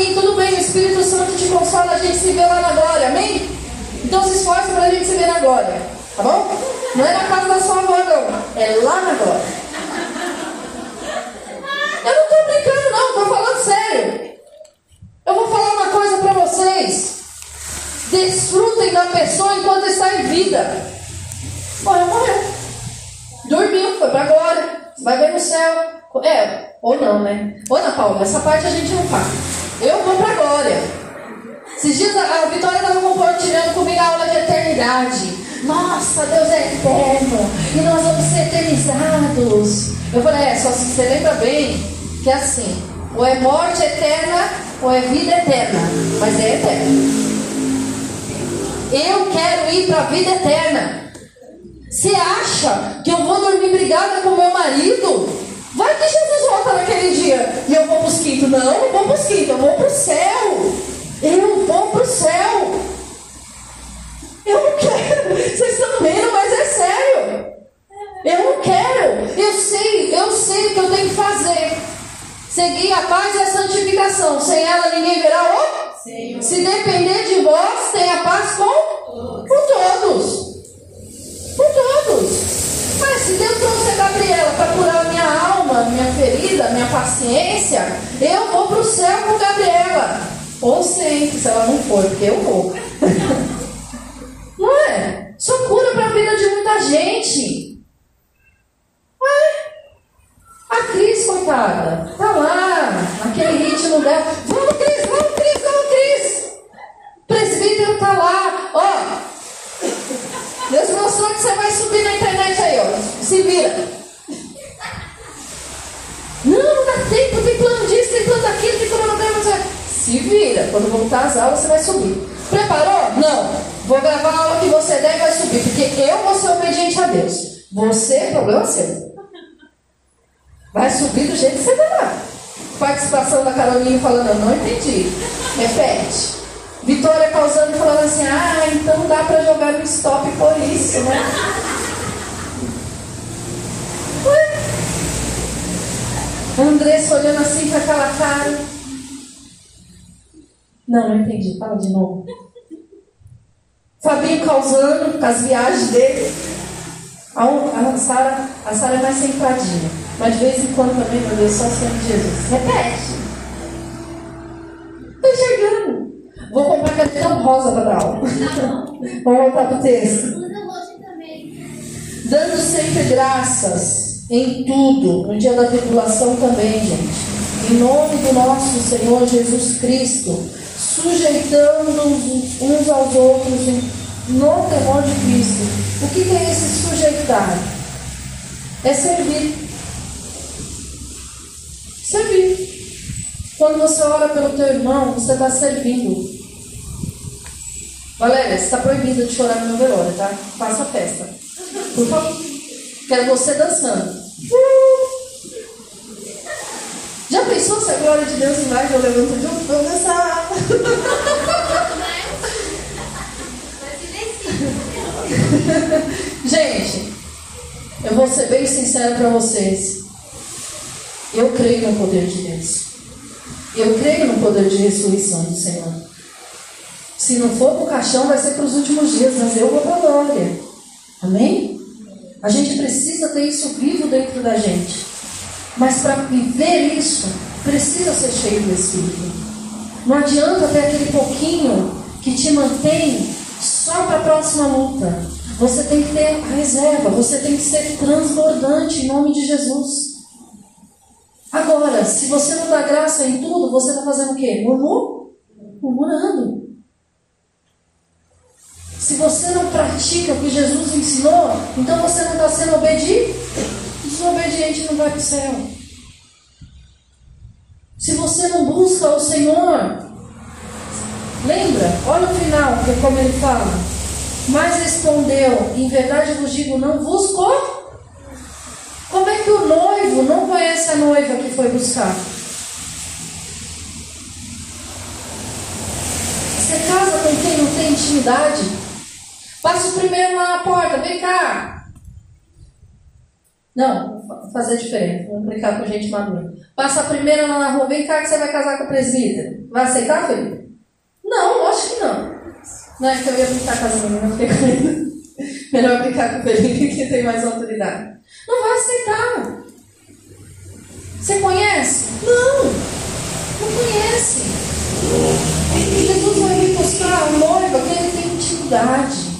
mim, tudo bem. O Espírito Santo te consola, a gente se vê lá na glória, amém? Então se esforça para a gente se ver na glória, tá bom? Não é na casa da sua avó, não. É lá na glória. Eu não estou brincando, não, estou falando sério. Eu vou falar uma coisa para vocês. Desfrutem da pessoa enquanto está em vida. Morreu, morreu. Dormiu, foi para glória. Vai ver no céu. É, ou não, né? Ô, Ana Paula, essa parte a gente não faz. Eu vou pra glória. Esses dias a, a Vitória estava compartilhando comigo a aula de eternidade. Nossa, Deus é eterno. E nós vamos ser eternizados. Eu falei, é, só se você lembra bem que é assim. Ou é morte eterna, ou é vida eterna. Mas é eterno. Eu quero ir para a vida eterna. Você acha que eu vou dormir brigada com meu marido? Vai que Jesus volta naquele dia e eu vou para os quintos. Não, não vou para os quintos, eu vou para o céu. Eu vou para o céu. Eu não quero. Vocês estão vendo, mas é sério. Eu não quero. Eu sei, eu sei o que eu tenho que fazer. Seguir a paz e a santificação. Sem ela ninguém verá o. Senhor. Se depender de vós, tenha paz com, com todos. Com todos. Mas se Deus trouxe a Gabriela para curar minha alma, minha ferida, minha paciência, eu vou para o céu com Gabriela. Ou sempre, se ela não for, porque eu vou. não é? Só cura para a vida de muita gente. Ué? A Cris, coitada, tá lá, naquele ritmo dela. Vamos, Cris, vamos, Cris, vamos, Cris. O presbítero tá lá, ó. Deus mostrou que você vai subir na internet aí, ó. Se vira. Não, não tempo, tem plano disso, tem plano daquilo, tem cronograma. Se vira. Quando voltar às aulas, você vai subir. Preparou? Não. Vou gravar a aula que você der e vai subir, porque eu vou ser obediente a Deus. Você, problema seu. Vai subir do jeito que você lá. Participação da Carolinha falando, eu não entendi. Repete. Vitória causando falando assim, ah, então dá para jogar no stop por isso, né? Ué? Andressa olhando assim com aquela cara. Não, não entendi. Fala de novo. Fabinho causando com as viagens dele. A, a Sara a é mais centradinha. Mas de vez em quando também, meu Deus, só sendo Jesus. Repete. Estou chegando. Vou comprar caneta rosa para dar aula. Vamos voltar para o texto. Dando sempre graças em tudo, no dia da tribulação também, gente. Em nome do nosso Senhor Jesus Cristo, sujeitando uns aos outros no temor de Cristo. O que é esse sujeitar? É servir. Servir. Quando você ora pelo teu irmão, você está servindo. Valéria, você está proibida de chorar no meu velório, tá? Faça a festa. Por favor. Quero você dançando. Já pensou se a glória de Deus vai? Eu levanto junto? Vamos dançar. Gente, eu vou ser bem sincera para vocês. Eu creio no poder de Deus. Eu creio no poder de ressurreição do Senhor. Se não for para o caixão, vai ser para os últimos dias, mas eu vou para a glória. Amém? A gente precisa ter isso vivo dentro da gente. Mas para viver isso, precisa ser cheio do Espírito. Não adianta ter aquele pouquinho que te mantém só para a próxima luta. Você tem que ter reserva, você tem que ser transbordante em nome de Jesus. Agora, se você não dá graça em tudo, você está fazendo o quê? Murmur? Murmurando. Se você não pratica o que Jesus ensinou, então você não está sendo obediente. Desobediente não vai para o céu. Se você não busca o Senhor, lembra? Olha o final, que como ele fala. Mas respondeu: Em verdade vos digo, não buscou. Como é que o noivo não conhece a noiva que foi buscar? Você casa com quem não tem intimidade? Passa o primeiro lá na porta, vem cá. Não, vou fazer diferente, vamos brincar com gente madura. Passa a primeira lá na rua, vem cá que você vai casar com a presbítera. Vai aceitar, Felipe? Não, acho que não. Não é que eu ia brincar com as meninas, fiquei com medo. Melhor brincar com o Felipe que tem mais autoridade. Não vai aceitar. Você conhece? Não, não conhece. Jesus vai me mostrar a noiva que ele tem intimidade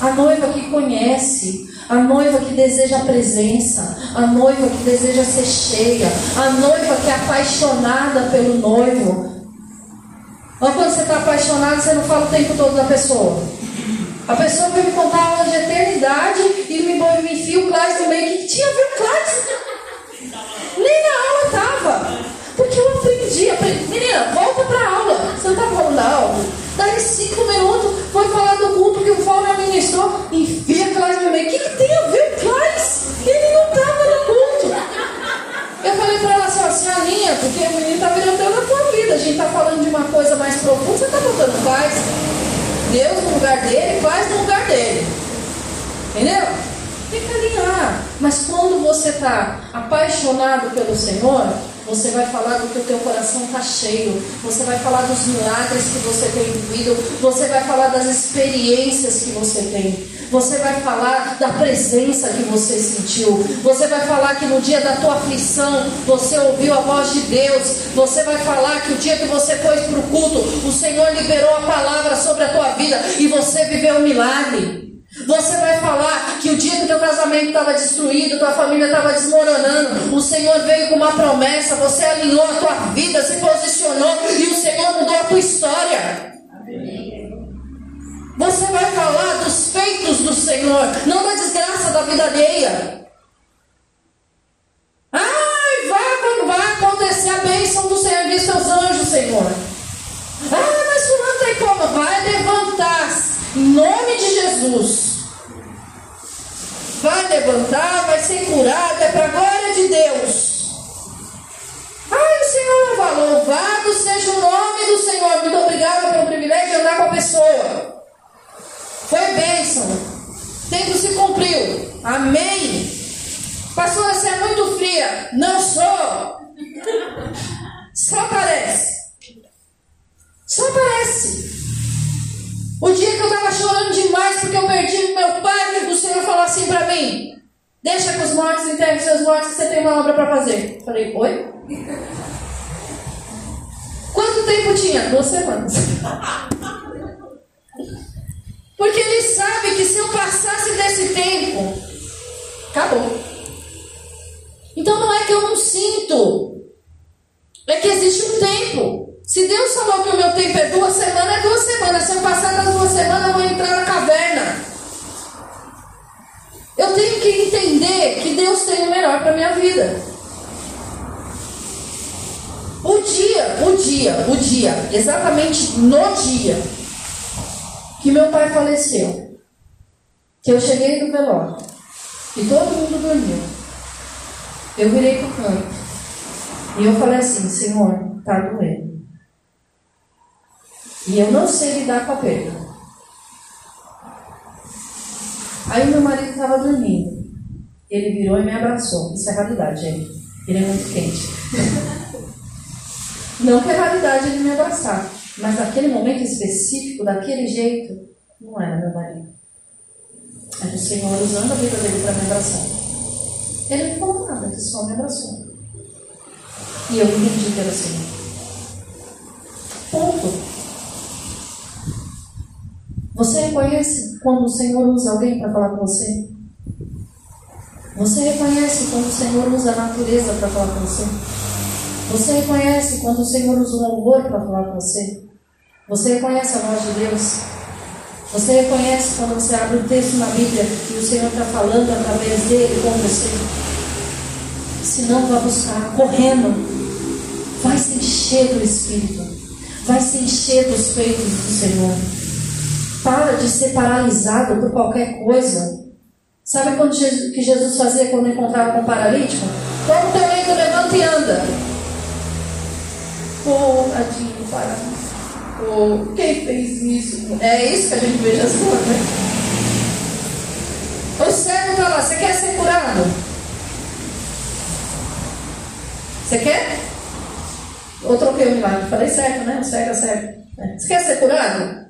a noiva que conhece, a noiva que deseja a presença, a noiva que deseja ser cheia, a noiva que é apaixonada pelo noivo. Ou quando você está apaixonado, você não fala o tempo todo da pessoa. A pessoa veio me contar aula de eternidade e me, me enfia o Clássico no meio. que tinha a ver Clássico? Nem na aula estava. Porque eu aprendi, aprendi. Menina, volta para a aula. Você não estava falando da aula? Daí cinco minutos foi falar do que o Paulo ministrou, enfia Claes no meio. O que, que tem a ver Claes? Ele não estava no culto. Eu falei para ela assim, ó, alinha, porque o menino está virando na tua vida. A gente está falando de uma coisa mais profunda, você está botando Claes. Deus no lugar dele, Claes no lugar dele. Entendeu? Que alinhar. Mas quando você está apaixonado pelo Senhor, você vai falar do que o teu coração está cheio. Você vai falar dos milagres que você tem vivido. Você vai falar das experiências que você tem. Você vai falar da presença que você sentiu. Você vai falar que no dia da tua aflição você ouviu a voz de Deus. Você vai falar que o dia que você foi para o culto, o Senhor liberou a palavra sobre a tua vida e você viveu um milagre. Você vai falar que o dia que teu casamento estava destruído, tua família estava desmoronando, o Senhor veio com uma promessa, você alinhou a tua vida, se posicionou e o Senhor mudou a tua história. Você vai falar dos feitos do Senhor, não da desgraça da vida alheia. Ai, vai, vai acontecer a bênção do Senhor, diz seus anjos, Senhor. Ah, mas não tem como. Vai levantar-se em nome de Jesus. Vai levantar, vai ser curado, é para a glória de Deus. Ai, o Senhor não falou. Louvado seja o nome do Senhor. Muito obrigada pelo privilégio de andar com a pessoa. Foi bênção. Tempo se cumpriu. Amém. Pastora, você é muito fria. Não sou. Só parece. Só parece. O dia que eu estava chorando demais porque eu perdi meu pai, o Senhor falou assim para mim: Deixa com os mortos, enterre seus mortos, você tem uma obra para fazer. Falei: Oi? Quanto tempo tinha? Duas semanas. Porque ele sabe que se eu passasse desse tempo, acabou. Então não é que eu não sinto, é que existe um tempo. Se Deus falou que o meu tempo é duas semanas, é duas semanas. Se eu passar das duas semanas, eu vou entrar na caverna. Eu tenho que entender que Deus tem o melhor para minha vida. O dia, o dia, o dia, exatamente no dia que meu pai faleceu, que eu cheguei do velório e todo mundo dormiu, eu virei para o canto e eu falei assim: Senhor, está doendo. E eu não sei lidar com a perda. Aí meu marido estava dormindo. Ele virou e me abraçou. Isso é raridade, gente. Ele é muito quente. não que é raridade ele me abraçar. Mas naquele momento específico, daquele jeito, não era meu marido. Era o Senhor usando a vida dele para me abraçar. Ele não falou nada, ele só me abraçou. E eu entendi que era o Senhor. Ponto. Você reconhece quando o Senhor usa alguém para falar com você? Você reconhece quando o Senhor usa a natureza para falar com você? Você reconhece quando o Senhor usa o louvor para falar com você? Você reconhece a voz de Deus? Você reconhece quando você abre o texto na Bíblia e o Senhor está falando através dele com você? Se não, vá buscar, correndo. Vai se encher do Espírito. Vai se encher dos feitos do Senhor. Para de ser paralisado por qualquer coisa. Sabe quando que Jesus fazia quando encontrava com um paralítico? Toma o teu leito, levanta e anda. Oh, tadinho, paralítico. Oh, quem fez isso? É isso que a gente vê Jesus, né? O cego está lá, você quer ser curado? Você quer? Ou troquei o milagre? Falei certo, né? O cego é cego. Você quer ser curado?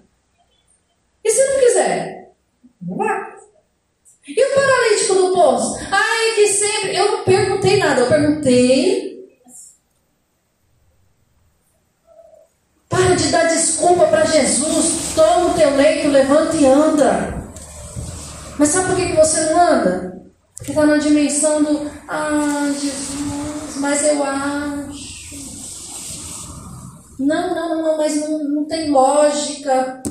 E se não quiser? Não vá. E o paralítico do poço? Ai, que sempre. Eu não perguntei nada, eu perguntei. Para de dar desculpa para Jesus. Toma o teu leito, levanta e anda. Mas sabe por que, que você não anda? Porque está na dimensão do. Ah, Jesus, mas eu acho. Não, não, não, mas não, não tem lógica.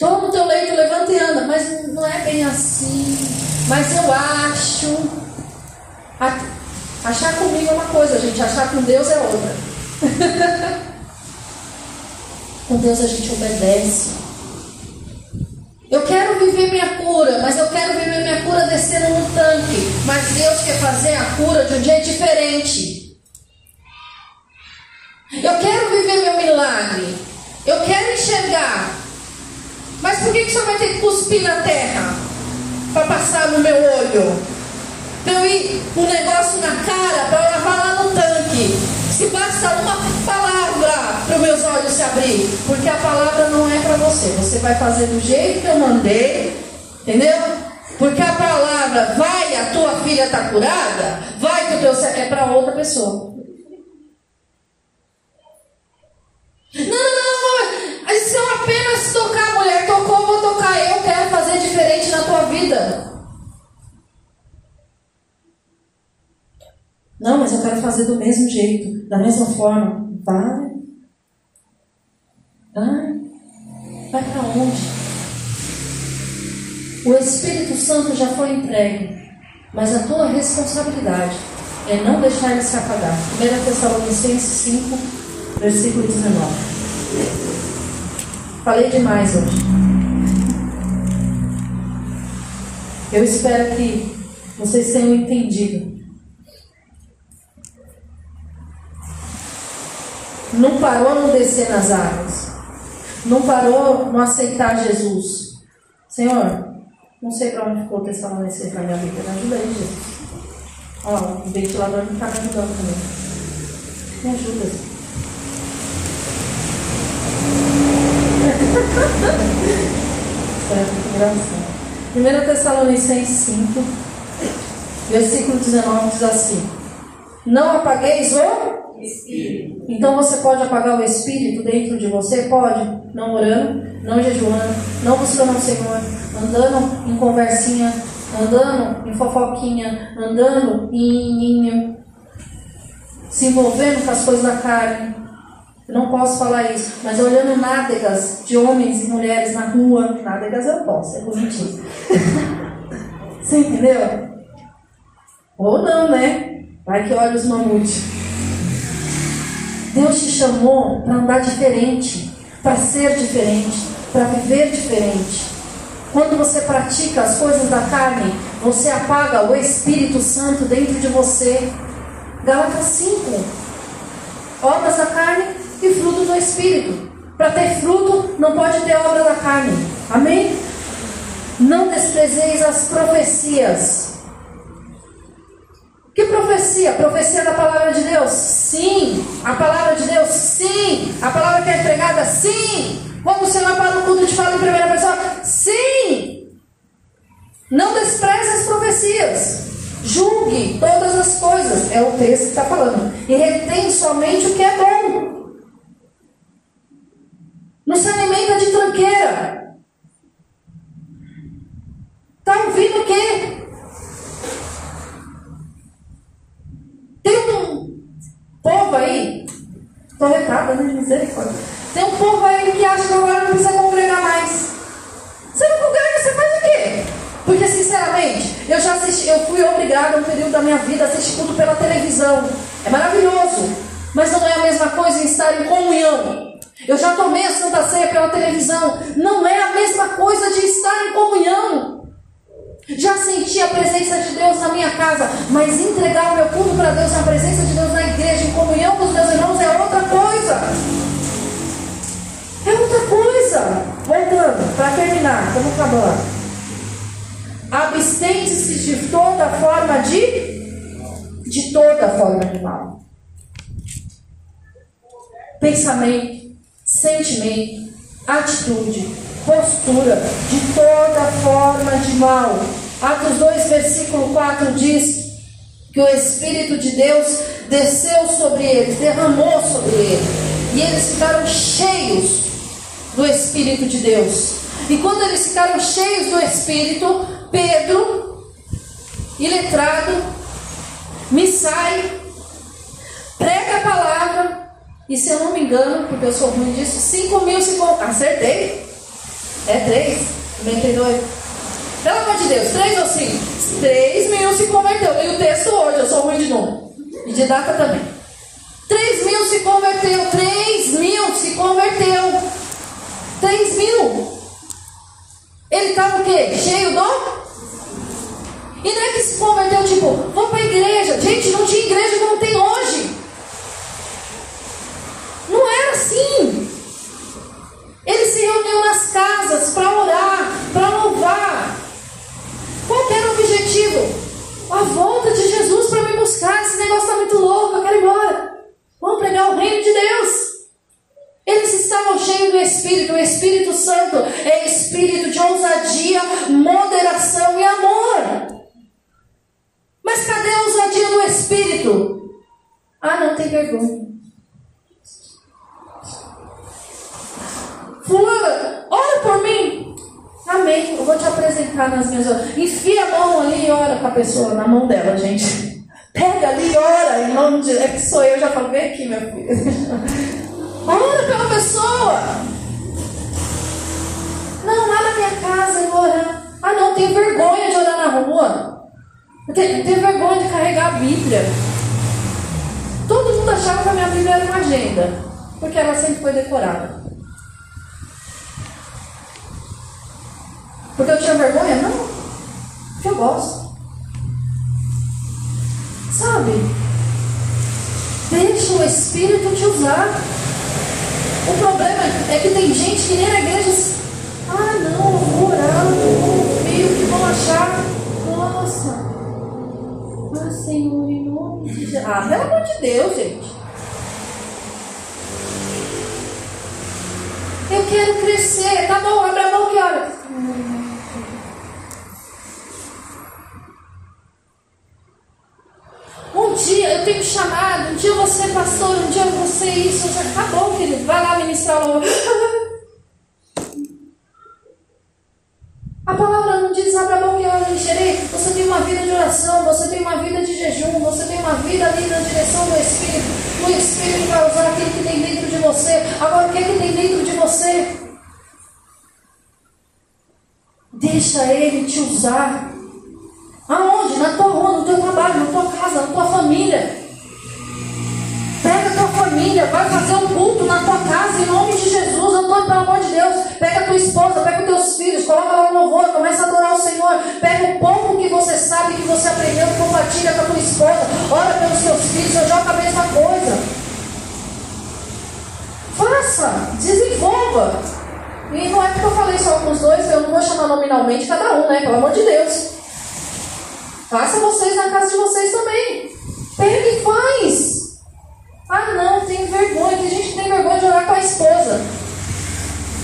Toma o teu leito, levanta e anda. Mas não é bem assim. Mas eu acho. Achar comigo é uma coisa, gente. Achar com Deus é outra. com Deus a gente obedece. viver minha cura, mas eu quero viver minha cura descendo no tanque. Mas Deus quer fazer a cura de um jeito diferente. Eu quero viver meu milagre. Eu quero enxergar. Mas por que, que o senhor vai ter que cuspir na terra? Para passar no meu olho? Para eu ir um negócio na cara para lavar lá no tanque? Se basta uma palavra para os meus olhos se abrir. Porque a palavra não é para você. Você vai fazer do jeito que eu mandei. Entendeu? Porque a palavra vai, a tua filha está curada, vai que o teu é para outra pessoa. Não, não, não, mulher, tocou, vou tocar. Eu quero fazer diferente na tua vida. Não, mas eu quero fazer do mesmo jeito, da mesma forma. Vai. Vai. Vai para onde? O Espírito Santo já foi entregue, mas a tua responsabilidade é não deixar ele se apagar. 1 Tessalonicenses 5, versículo 19. Falei demais hoje. Eu espero que vocês tenham entendido Não parou no descer nas águas. Não parou no aceitar Jesus. Senhor, não sei para onde ficou o Tessalonicense na minha vida. Me ajuda aí, Jesus. Ó, o ventilador não está me ajudando também. Me ajuda. É, engraçado. 1 Tessalonicenses 5, versículo 19 diz assim: Não apagueis o Espírito. Então você pode apagar o espírito dentro de você? Pode. Não orando, não jejuando, não buscando o Senhor, andando em conversinha, andando em fofoquinha, andando em ninho, se envolvendo com as coisas da carne. Eu não posso falar isso, mas olhando nádegas de homens e mulheres na rua, nádegas eu posso, é bonitinho. Você entendeu? Ou não, né? Vai que olha os mamutes. Deus te chamou para andar diferente, para ser diferente, para viver diferente. Quando você pratica as coisas da carne, você apaga o Espírito Santo dentro de você. Gálatas 5. Obras da carne e fruto do Espírito. Para ter fruto, não pode ter obra da carne. Amém? Não desprezeis as profecias que profecia? Profecia da palavra de Deus? Sim. A palavra de Deus? Sim. A palavra que é entregada? Sim. O Senhor para o culto te fala em primeira pessoa? Sim. Não despreze as profecias. Julgue todas as coisas. É o texto que está falando. E retém somente o que é bom. Não se alimenta de tranqueira. Está ouvindo o quê? Tem um povo aí, estou recada, né? Misericórdia. Tem um povo aí que acha que agora não precisa congregar mais. Você não congrega, você faz o quê? Porque, sinceramente, eu já assisti, eu fui obrigada um período da minha vida a assistir culto pela televisão. É maravilhoso. Mas não é a mesma coisa em estar em comunhão. Eu já tomei a Santa Ceia pela televisão. Não é a mesma coisa de estar em comunhão. Já senti a presença de Deus na minha casa, mas entregar o meu culto para Deus, a presença de Deus na igreja, em comunhão com os meus irmãos, é outra coisa. É outra coisa. Voltando, para terminar, vamos acabar. Abstente-se de toda forma de de toda forma de mal. Pensamento, sentimento, atitude, postura de toda forma de mal. Atos 2, versículo 4 diz que o Espírito de Deus desceu sobre eles, derramou sobre eles, e eles ficaram cheios do Espírito de Deus. E quando eles ficaram cheios do Espírito, Pedro, iletrado, me sai, prega a palavra, e se eu não me engano, porque eu sou ruim disso, 5 mil se acertei. É três? 92? Pelo amor de Deus, três ou cinco? Três mil se converteu. Leio o texto hoje, eu sou ruim de novo. E de data também. Três mil se converteu. Três mil se converteu. Três mil. Ele estava o quê? Cheio do. E não é que se converteu, tipo, vou para a igreja. Gente, não tinha igreja como tem hoje. Não era assim. Ele se reuniu nas casas para orar, para louvar. Qual era o objetivo? A volta de Jesus para me buscar. Esse negócio está muito louco, eu quero ir embora. Vamos pregar o reino de Deus. Eles estavam cheios do Espírito. O Espírito Santo é espírito de ousadia, moderação e amor. Mas cadê a ousadia do Espírito? Ah, não tem vergonha. Fulana, ora por mim. Amém. Eu vou te apresentar nas minhas horas. Enfia a mão ali e ora para a pessoa, na mão dela, gente. Pega ali e ora em nome de. É que sou eu, já falo, vem aqui, meu filho. Ora pela pessoa. Não, lá na minha casa eu vou orar. Ah, não, tenho vergonha de orar na rua. Eu tenho, tenho vergonha de carregar a Bíblia. Todo mundo achava que a minha Bíblia era uma agenda, porque ela sempre foi decorada. Porque eu tinha vergonha? Não. Porque eu gosto. Sabe? Deixa o Espírito te usar. O problema é que tem gente que nem na igreja. Ah, não, vou orar, meio que vão achar. Nossa. Ah, Senhor, em nome de Jesus. Ah, pelo amor de Deus, gente. Eu quero crescer. Tá bom, abre a mão que hora. Um dia eu tenho chamado, um dia você é pastor, um dia você é isso, você tá bom, querido, vai lá ministrar louvor. A palavra não diz abra a boca e eu encherei. Você tem uma vida de oração, você tem uma vida de jejum, você tem uma vida ali na direção do Espírito. O Espírito vai usar aquilo que tem dentro de você. Agora, o que é que tem dentro de você? Deixa Ele te usar. Aonde? Na tua rua, no teu trabalho, na tua casa, na tua família. Pega a tua família, vai fazer um culto na tua casa em nome de Jesus, Antônio, pelo amor de Deus. Pega a tua esposa, pega os teus filhos, coloca lá no louvor, começa a adorar o Senhor. Pega o pouco que você sabe, que você aprendeu, compartilha com a tua esposa. Ora pelos teus filhos, eu jogo a mesma coisa. Faça, desenvolva. E não é porque eu falei só com os dois, eu não vou chamar nominalmente cada um, né? Pelo amor de Deus. Faça vocês na casa de vocês também. Pega e faz. Ah, não, tenho vergonha. Tem gente que tem vergonha de orar com a esposa.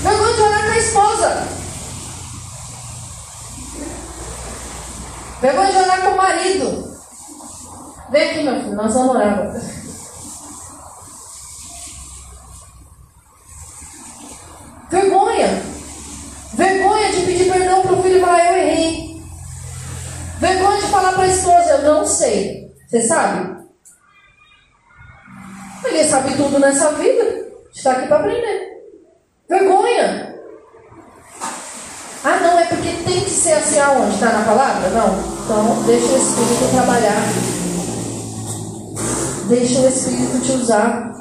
Vergonha de orar com a esposa. Vergonha de orar com o marido. Vem aqui, meu filho, nós vamos orar. Vergonha. Vergonha de pedir perdão para o filho e falar, eu errei. Vergonha de falar para a esposa, eu não sei. Você sabe? Ninguém sabe tudo nessa vida. Está aqui para aprender. Vergonha. Ah, não, é porque tem que ser assim aonde? Está na palavra? Não. Então, deixa o Espírito trabalhar. Deixa o Espírito te usar.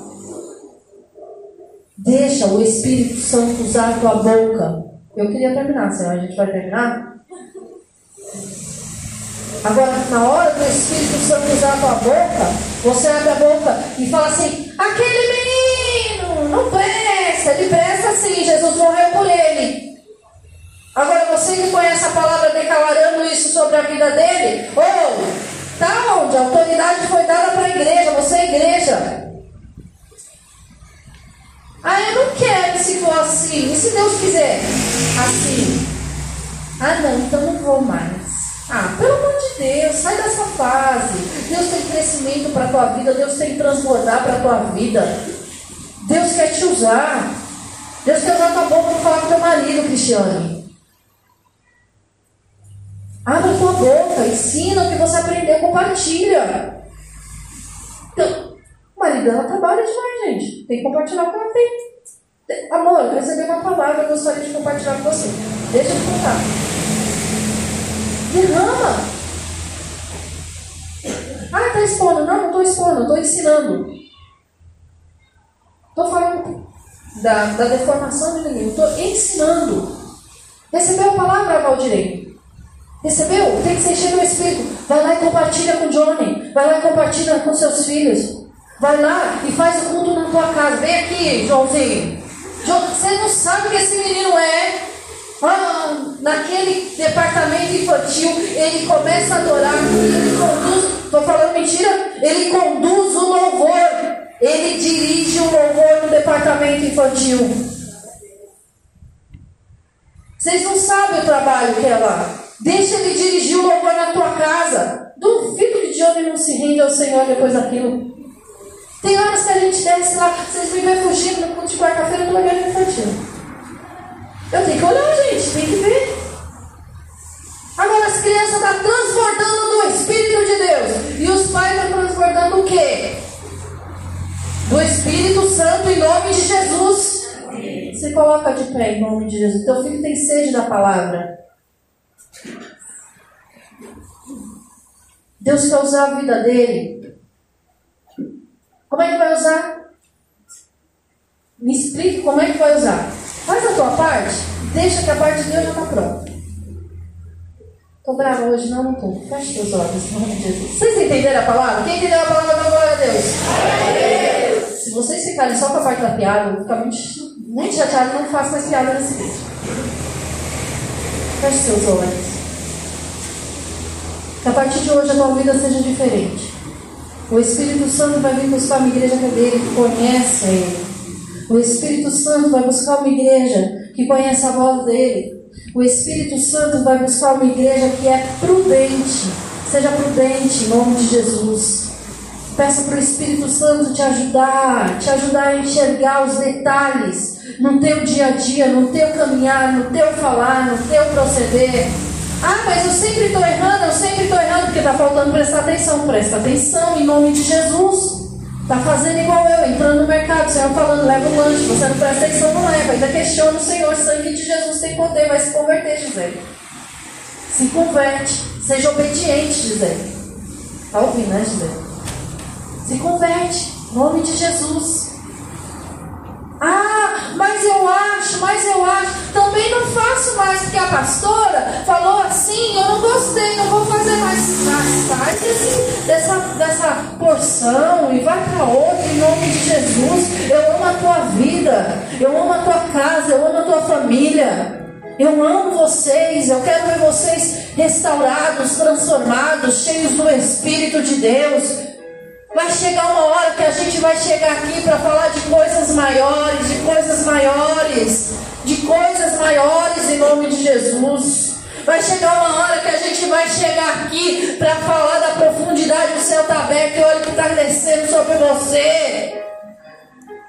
Deixa o Espírito Santo usar a tua boca. Eu queria terminar, senhor. A gente vai terminar? Agora, na hora do Espírito Santo usar a tua boca, você abre a boca e fala assim: aquele menino não presta, ele presta sim, Jesus morreu por ele. Agora, você que conhece a palavra declarando isso sobre a vida dele, ou oh, tá onde? A autoridade foi dada para a igreja, você é igreja. Ah, eu não quero se for assim. E se Deus quiser assim? Ah, não, então não vou mais. Ah, pelo amor de Deus, sai dessa fase. Deus tem crescimento para a tua vida, Deus tem transbordar para a tua vida. Deus quer te usar. Deus quer usar tua boca para falar com teu marido, Cristiane. Abre a tua boca, ensina o que você aprendeu, compartilha. Então, o marido dela trabalha demais, gente. Tem que compartilhar que ela tem. Amor, eu recebi uma palavra, eu gostaria de compartilhar com você. Deixa eu contar. Derrama. Ah, está expondo. Não, não estou expondo, estou ensinando. Estou falando da, da deformação de ninguém. Estou ensinando. Recebeu a palavra, Valdirei? Recebeu? Tem que ser cheio do Espírito. Vai lá e compartilha com Johnny. Vai lá e compartilha com seus filhos. Vai lá e faz o culto na tua casa. Vem aqui, Joãozinho. Você não sabe o que esse menino é. Ah, naquele departamento infantil, ele começa a adorar, ele conduz, estou falando mentira, ele conduz o louvor, ele dirige o louvor no departamento infantil. Vocês não sabem o trabalho que é lá. Deixa ele dirigir o louvor na tua casa. Duvido que Johnny não se rende ao Senhor depois daquilo. Tem horas que a gente desce lá, vocês me vêem fugindo no culto de quarta-feira do evento infantil. Eu tenho que olhar, gente, tem que ver. Agora as crianças estão tá transbordando do Espírito de Deus. E os pais estão transbordando o quê? Do Espírito Santo em nome de Jesus. Se coloca de pé em nome de Jesus. Teu filho tem sede da palavra. Deus quer usar a vida dele. Como é que vai usar? Me explique como é que vai usar. Faz a tua parte, deixa que a parte de Deus já está pronta. Estou brava hoje? Não, não estou. Feche os olhos, em nome de Jesus. Vocês entenderam a palavra? Quem entendeu a palavra, dá glória a Deus. Se vocês ficarem só com a parte da piada, eu vou ficar muito, muito chateado. Não faço mais piada nesse vídeo. Feche seus olhos. Que a partir de hoje a tua vida seja diferente. O Espírito Santo vai vir buscar uma igreja é dele, que conhece Ele. O Espírito Santo vai buscar uma igreja que conhece a voz dele. O Espírito Santo vai buscar uma igreja que é prudente. Seja prudente em nome de Jesus. Peça para o Espírito Santo te ajudar, te ajudar a enxergar os detalhes no teu dia a dia, no teu caminhar, no teu falar, no teu proceder. Ah, mas eu sempre estou errando, eu sempre estou errando, porque está faltando prestar atenção. Presta atenção em nome de Jesus. Está fazendo igual eu, entrando no mercado, o Senhor falando, leva o lanche, você não presta atenção, não leva. Ainda questiona o Senhor, sangue de Jesus tem poder, vai se converter, Gisele. Se converte, seja obediente, Gisele. Está ouvindo, né, Gisele? Se converte, em nome de Jesus. Ah, mas eu acho, mas eu acho. Também não faço mais porque a pastora falou assim, eu não gostei, não vou fazer mais. Mas sai desse, dessa, dessa porção e vai para outra em nome de Jesus. Eu amo a tua vida, eu amo a tua casa, eu amo a tua família. Eu amo vocês, eu quero ver vocês restaurados, transformados, cheios do Espírito de Deus. Vai chegar uma hora que a gente vai chegar aqui para falar de coisas maiores, de coisas maiores, de coisas maiores em nome de Jesus. Vai chegar uma hora que a gente vai chegar aqui para falar da profundidade do céu está aberto e olha que está descendo sobre você.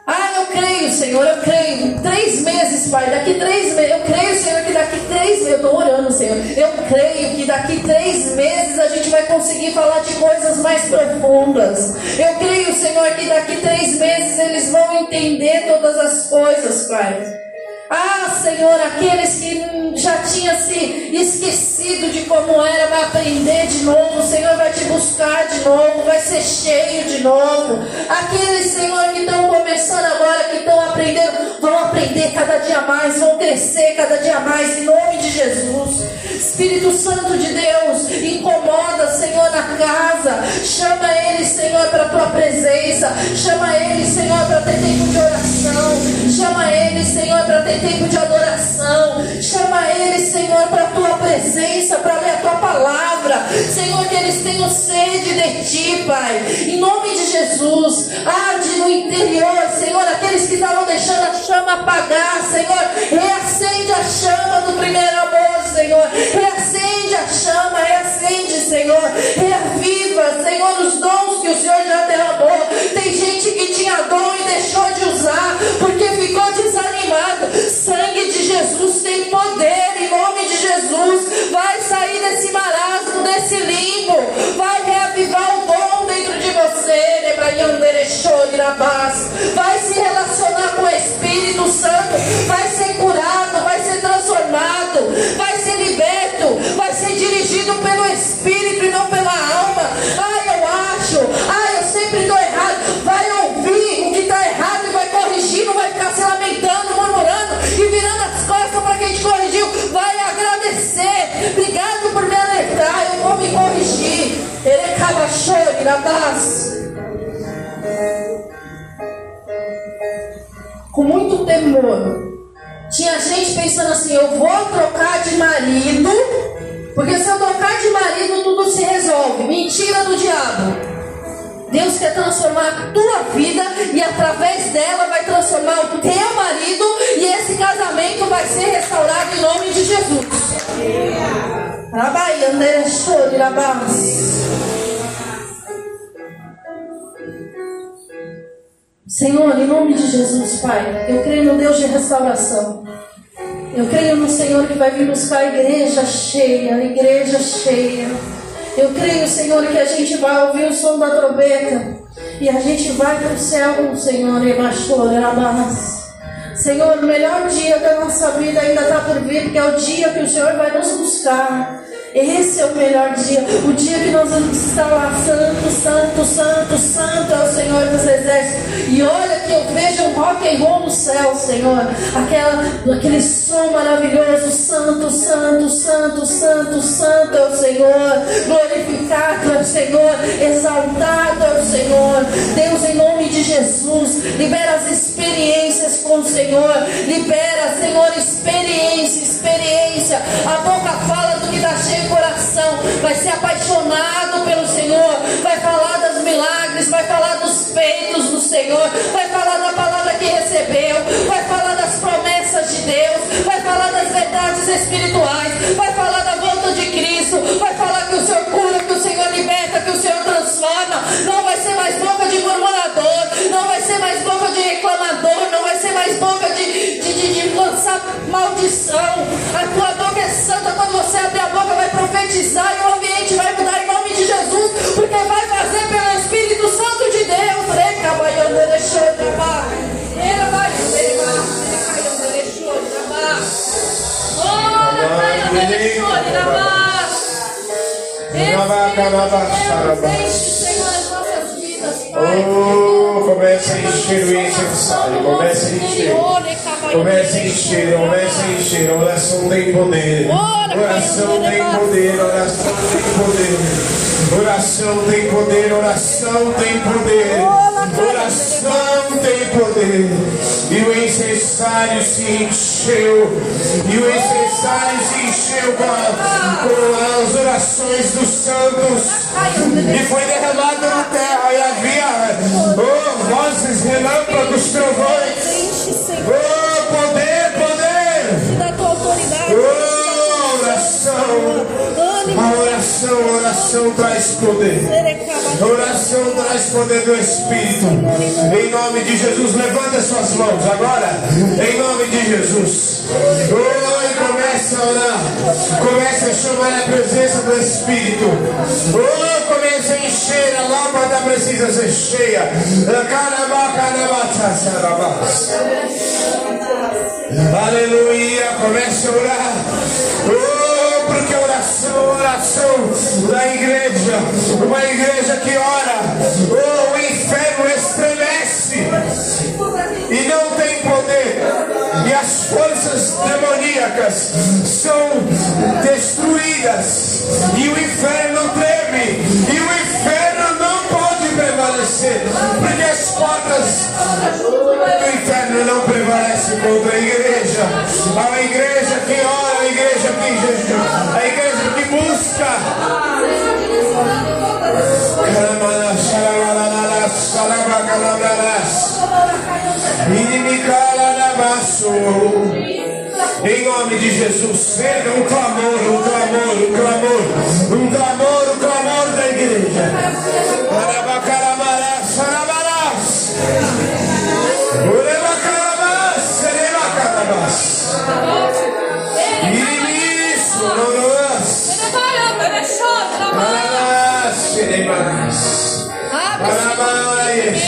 Ah, eu creio, Senhor, eu creio. Três meses, Pai, daqui três meses. Eu creio, Senhor, que daqui três meses. Eu estou orando, Senhor. Eu creio que daqui três meses a gente vai conseguir falar de coisas mais profundas. Eu creio, Senhor, que daqui três meses eles vão entender todas as coisas, Pai. Ah, Senhor, aqueles que já tinham se esquecido de como era, vai aprender de novo. O Senhor vai te buscar de novo, vai ser cheio de novo. Aqueles, Senhor, que estão começando agora, que estão aprendendo, vão aprender cada dia mais, vão crescer cada dia mais, em nome de Jesus. Espírito Santo de Deus, incomoda, Senhor, na casa. Chama ele, Senhor, para a tua presença. Chama ele, Senhor, para ter tempo de oração. Chama ele, Senhor, para ter tempo de adoração. Chama Ele, Senhor, para a tua presença, para ler a tua palavra. Senhor, que eles tenham sede de ti, Pai. Em nome de Jesus, arde no interior, Senhor, aqueles que estavam deixando a chama apagar, Senhor, reacende a chama do primeiro amor, Senhor. Reacende a chama, reacende, Senhor. Reaviva, Senhor, os dons que o Senhor já derramou. Tem gente que tinha dom e deixou de usar porque ficou desanimado. Sangue de Jesus tem poder em nome de Jesus. Vai sair desse marasmo, desse limbo. Vai reavivar o dom dentro de você. Vai se relacionar com o Espírito Santo. Vai ser curado, vai ser transformado, vai liberto, vai ser dirigido pelo Espírito e não pela alma. Ah, eu acho, ah, eu sempre estou errado. Vai ouvir o que está errado e vai corrigir, não vai ficar se lamentando, murmurando e virando as costas para quem te corrigiu. Vai agradecer. Obrigado por me alertar, eu vou me corrigir. Ele acaba chorando na base. Com muito temor. Tinha gente pensando assim: eu vou trocar de marido, porque se eu trocar de marido tudo se resolve. Mentira do diabo. Deus quer transformar a tua vida e através dela vai transformar o teu marido e esse casamento vai ser restaurado em nome de Jesus. Senhor, em nome de Jesus, Pai, eu creio no Deus de restauração. Eu creio no Senhor que vai vir buscar a igreja cheia, a igreja cheia. Eu creio, Senhor, que a gente vai ouvir o som da trombeta e a gente vai para o céu, Senhor, e Senhor, o melhor dia da nossa vida ainda está por vir, porque é o dia que o Senhor vai nos buscar. Esse é o melhor dia, o dia que nós vamos estar santo, santo, santo, santo é o Senhor dos Exércitos. E olha que eu vejo um rock and roll no céu, Senhor. Aquela, aquele som maravilhoso, santo, santo, santo, santo, santo é o Senhor. Glorificado é o Senhor, exaltado é o Senhor. Deus, em nome de Jesus, libera as experiências com o Senhor. Libera, Senhor, experiência, experiência. A boca fala do que está cheio coração, vai ser apaixonado pelo Senhor, vai falar dos milagres, vai falar dos feitos do Senhor, vai falar da palavra que recebeu, vai falar das promessas de Deus, vai falar das verdades espirituais, vai falar da volta de Cristo, vai falar que o Senhor cura, que o Senhor liberta, que o Senhor transforma. Não vai ser mais boca de vai ser mais boca de reclamador, não vai ser mais boca de, de, de, de lançar maldição. A tua boca é santa quando você abre a boca, vai profetizar e o ambiente vai mudar em nome de Jesus, porque vai fazer pelo Espírito Santo de Deus. Ele vai ser, Oh, comece a encher o incensário, comece a encher, comece a encher, comece a encher. Oração tem poder, oração tem poder, oração tem poder, oração tem poder, oração tem poder, oração tem poder. E o incensário se encheu, e o incensário se encheu com, a, com as orações dos santos, e foi derramado na terra, e havia oh, vozes, relâmpagos, trovões, oração, oração traz poder. Oração traz poder do Espírito. Em nome de Jesus, levanta suas mãos agora. Em nome de Jesus. Oh, e comece a orar. Comece a chamar a presença do Espírito. Oh, comece a encher. A lâmpada precisa ser cheia. Aleluia. Comece a orar. Oh, oração, oração da igreja, uma igreja que ora, oh, o inferno estremece e não tem poder, e as forças demoníacas são destruídas, e o inferno treme, e o inferno não pode prevalecer, porque as portas do inferno não prevalecem contra a igreja, a igreja que ora, a igreja que jejum, a igreja que busca. Em nome de Jesus, erga um clamor, um clamor, um clamor, um clamor, um clamor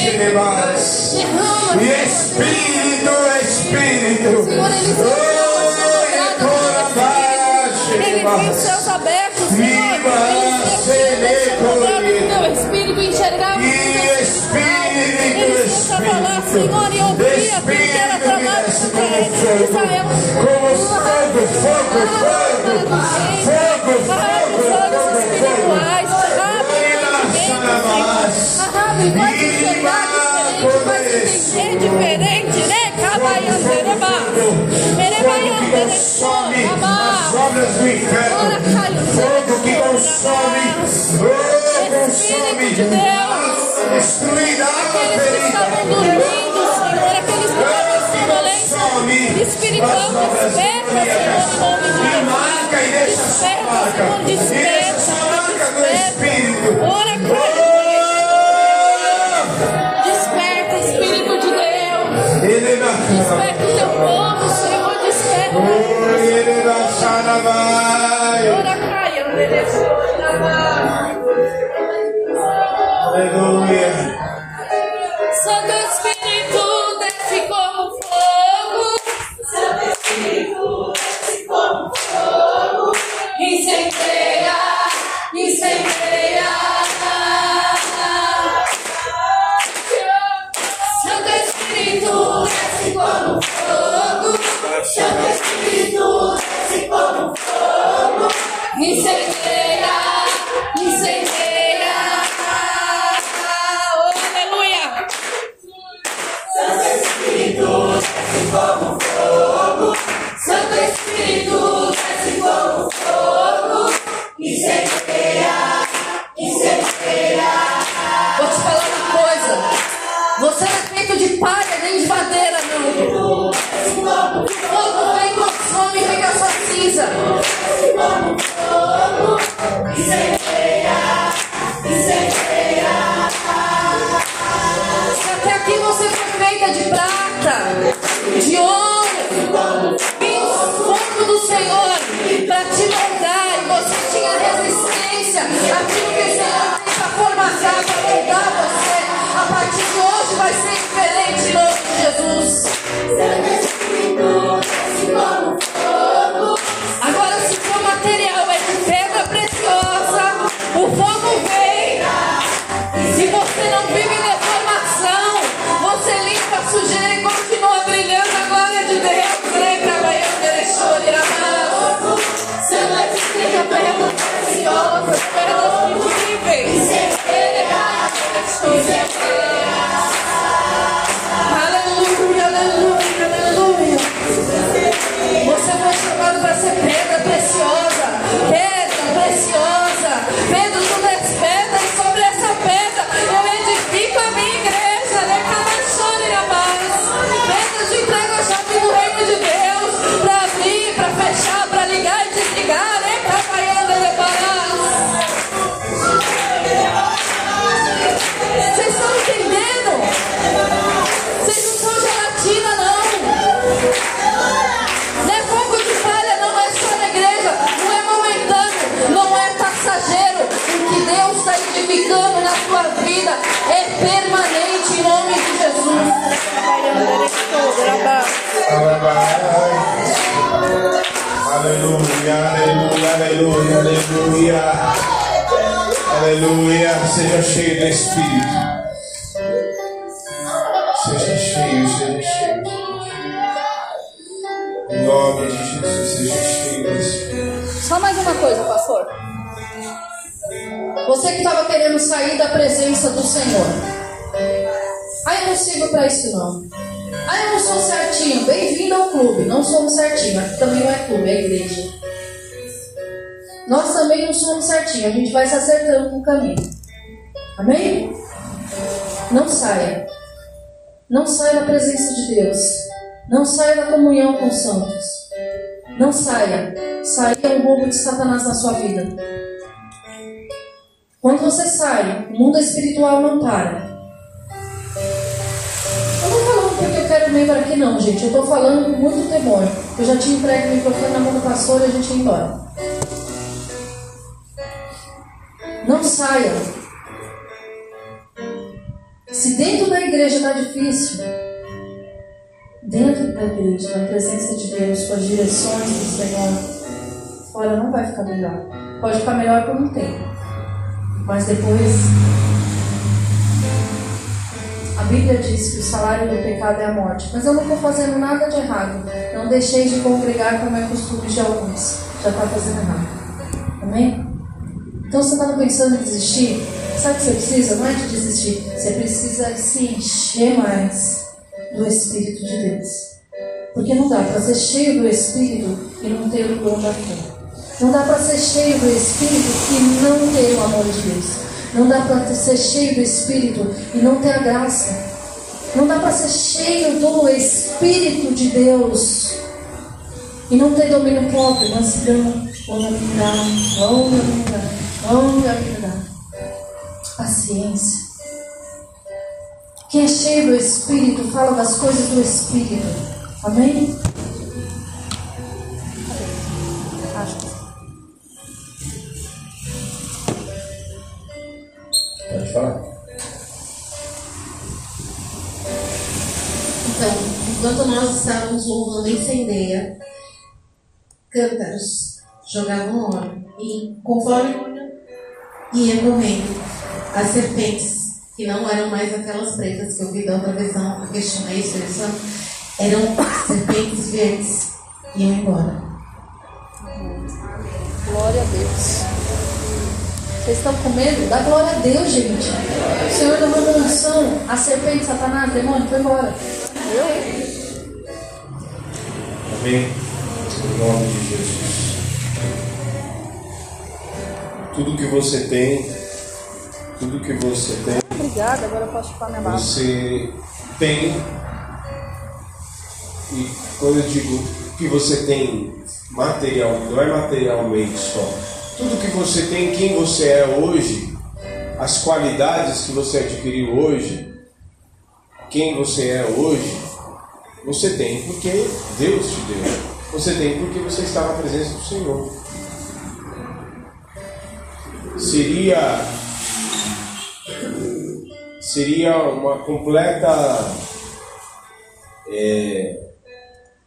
Serebarás. E Espírito, Espírito. Ele tem céus abertos, Senhor. Ele teu Espírito enxergar o E Espírito, Ele começa a falar, Senhor, e ouvir aquilo que era tramado contra Israel. Como fogo, fogo, fogo, fogo, Abre os enxergado e faz enxergar diferente, faz entender diferente, né? Cabaiandereba. Obras do inferno. Fogo que consome. Consome. de Deus. Destruir a alma Aqueles que estavam dormindo, Senhor, aqueles que estavam Espírito Santo, desperta, Senhor, em nome de Jesus. Desperta. Senhor, desperta, desperta. Espírito. Ora, desperta. Em nome de Jesus, seja cheio do Espírito. Só mais uma coisa, pastor. Você que estava querendo sair da presença do Senhor. Ah, eu não sirvo para isso não. Ah, eu não sou certinho. Bem-vindo ao clube. Não somos certinho. Aqui também não é clube, é igreja. Nós também não somos certinho. A gente vai se acertando no caminho. Amém? Não saia. Não saia da presença de Deus. Não saia da comunhão com os santos. Não saia. Saia é um roubo de Satanás na sua vida. Quando você sai, o mundo espiritual não para. Eu não falando porque eu quero membro aqui, não, gente. Eu estou falando com muito temor. Eu já tinha entregue o microfone na mão do pastor e a gente ia embora. Não saia. Se dentro da igreja está difícil, dentro da igreja, na presença de Deus, com as direções do Senhor, fora não vai ficar melhor. Pode ficar melhor por um tempo, mas depois. A Bíblia diz que o salário do pecado é a morte, mas eu não estou fazendo nada de errado. Não deixei de congregar como é costume de alguns. Já está fazendo errado. Amém? Então você estava pensando em desistir? Sabe o que você precisa? Não é de desistir. Você Você precisa se encher mais do Espírito de Deus. Porque não dá para ser cheio do Espírito e não ter o dom da fé. Não dá para ser cheio do Espírito e não ter o amor de Deus. Não dá para ser cheio do Espírito e não ter a graça. Não dá para ser cheio do Espírito de Deus e não ter domínio próprio, mansidão, longanimidade, longanimidade, longanimidade, paciência. Quem é cheio do Espírito fala das coisas do Espírito. Amém? Pode falar. Então, enquanto nós estávamos louvando em Cendeia, cântaros jogavam óleo. E conforme ia morrendo, as serpentes, que não eram mais aquelas pretas que eu vi da outra visão, eu questionei isso, eram serpentes verdes, iam embora. Glória a Deus. Vocês estão com medo? Dá glória a Deus, gente. O Senhor deu uma unção. A serpente, Satanás, demônio, foi embora. Eu, Amém. Em nome de Jesus. Tudo que você tem, tudo que você tem, Obrigada, agora eu posso chupar minha barba. você tem. E quando eu digo que você tem material, não é materialmente só. Tudo que você tem, quem você é hoje, as qualidades que você adquiriu hoje, quem você é hoje, você tem porque Deus te deu. Você tem porque você está na presença do Senhor. Seria seria uma completa é,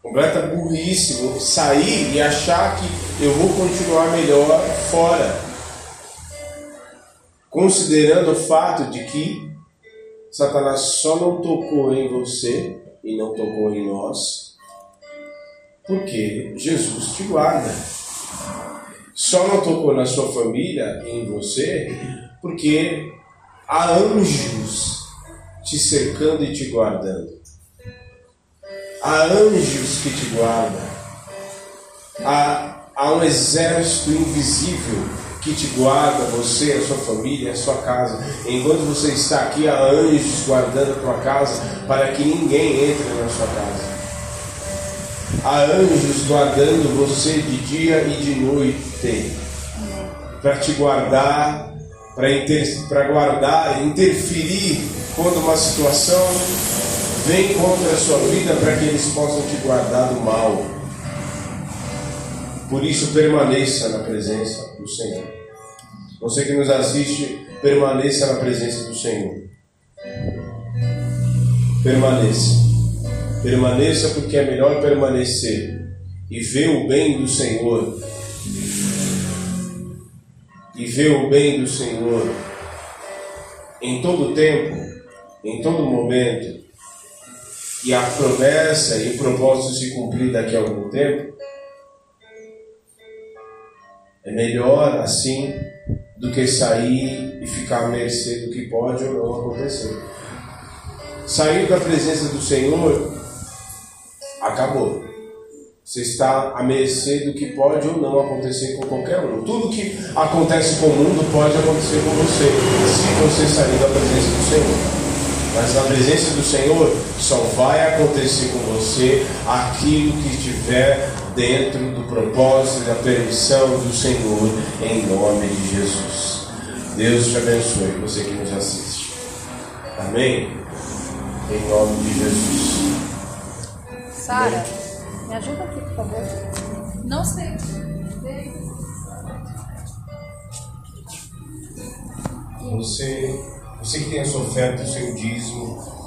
completa burrice sair e achar que eu vou continuar melhor fora, considerando o fato de que Satanás só não tocou em você e não tocou em nós, porque Jesus te guarda. Só não tocou na sua família e em você, porque há anjos te cercando e te guardando. Há anjos que te guardam. Há, há um exército invisível que te guarda, você, a sua família, a sua casa. Enquanto você está aqui, há anjos guardando a tua casa para que ninguém entre na sua casa. Há anjos guardando você de dia e de noite para te guardar, para inter, guardar, interferir quando uma situação vem contra a sua vida para que eles possam te guardar do mal. Por isso, permaneça na presença do Senhor. Você que nos assiste, permaneça na presença do Senhor. Permaneça. Permaneça porque é melhor permanecer e ver o bem do Senhor. E ver o bem do Senhor em todo tempo, em todo momento, e a promessa e o propósito se cumprir daqui a algum tempo, é melhor assim do que sair e ficar à mercê do que pode ou não acontecer. Sair da presença do Senhor, acabou. Você está à mercê do que pode ou não acontecer com qualquer um. Tudo que acontece com o mundo pode acontecer com você, se você sair da presença do Senhor. Mas na presença do Senhor só vai acontecer com você aquilo que estiver dentro do propósito e da permissão do Senhor, em nome de Jesus. Deus te abençoe, você que nos assiste. Amém? Em nome de Jesus. Sara, me ajuda aqui, por favor. Não sei. Você, você que tem a sua oferta, o seu dízimo,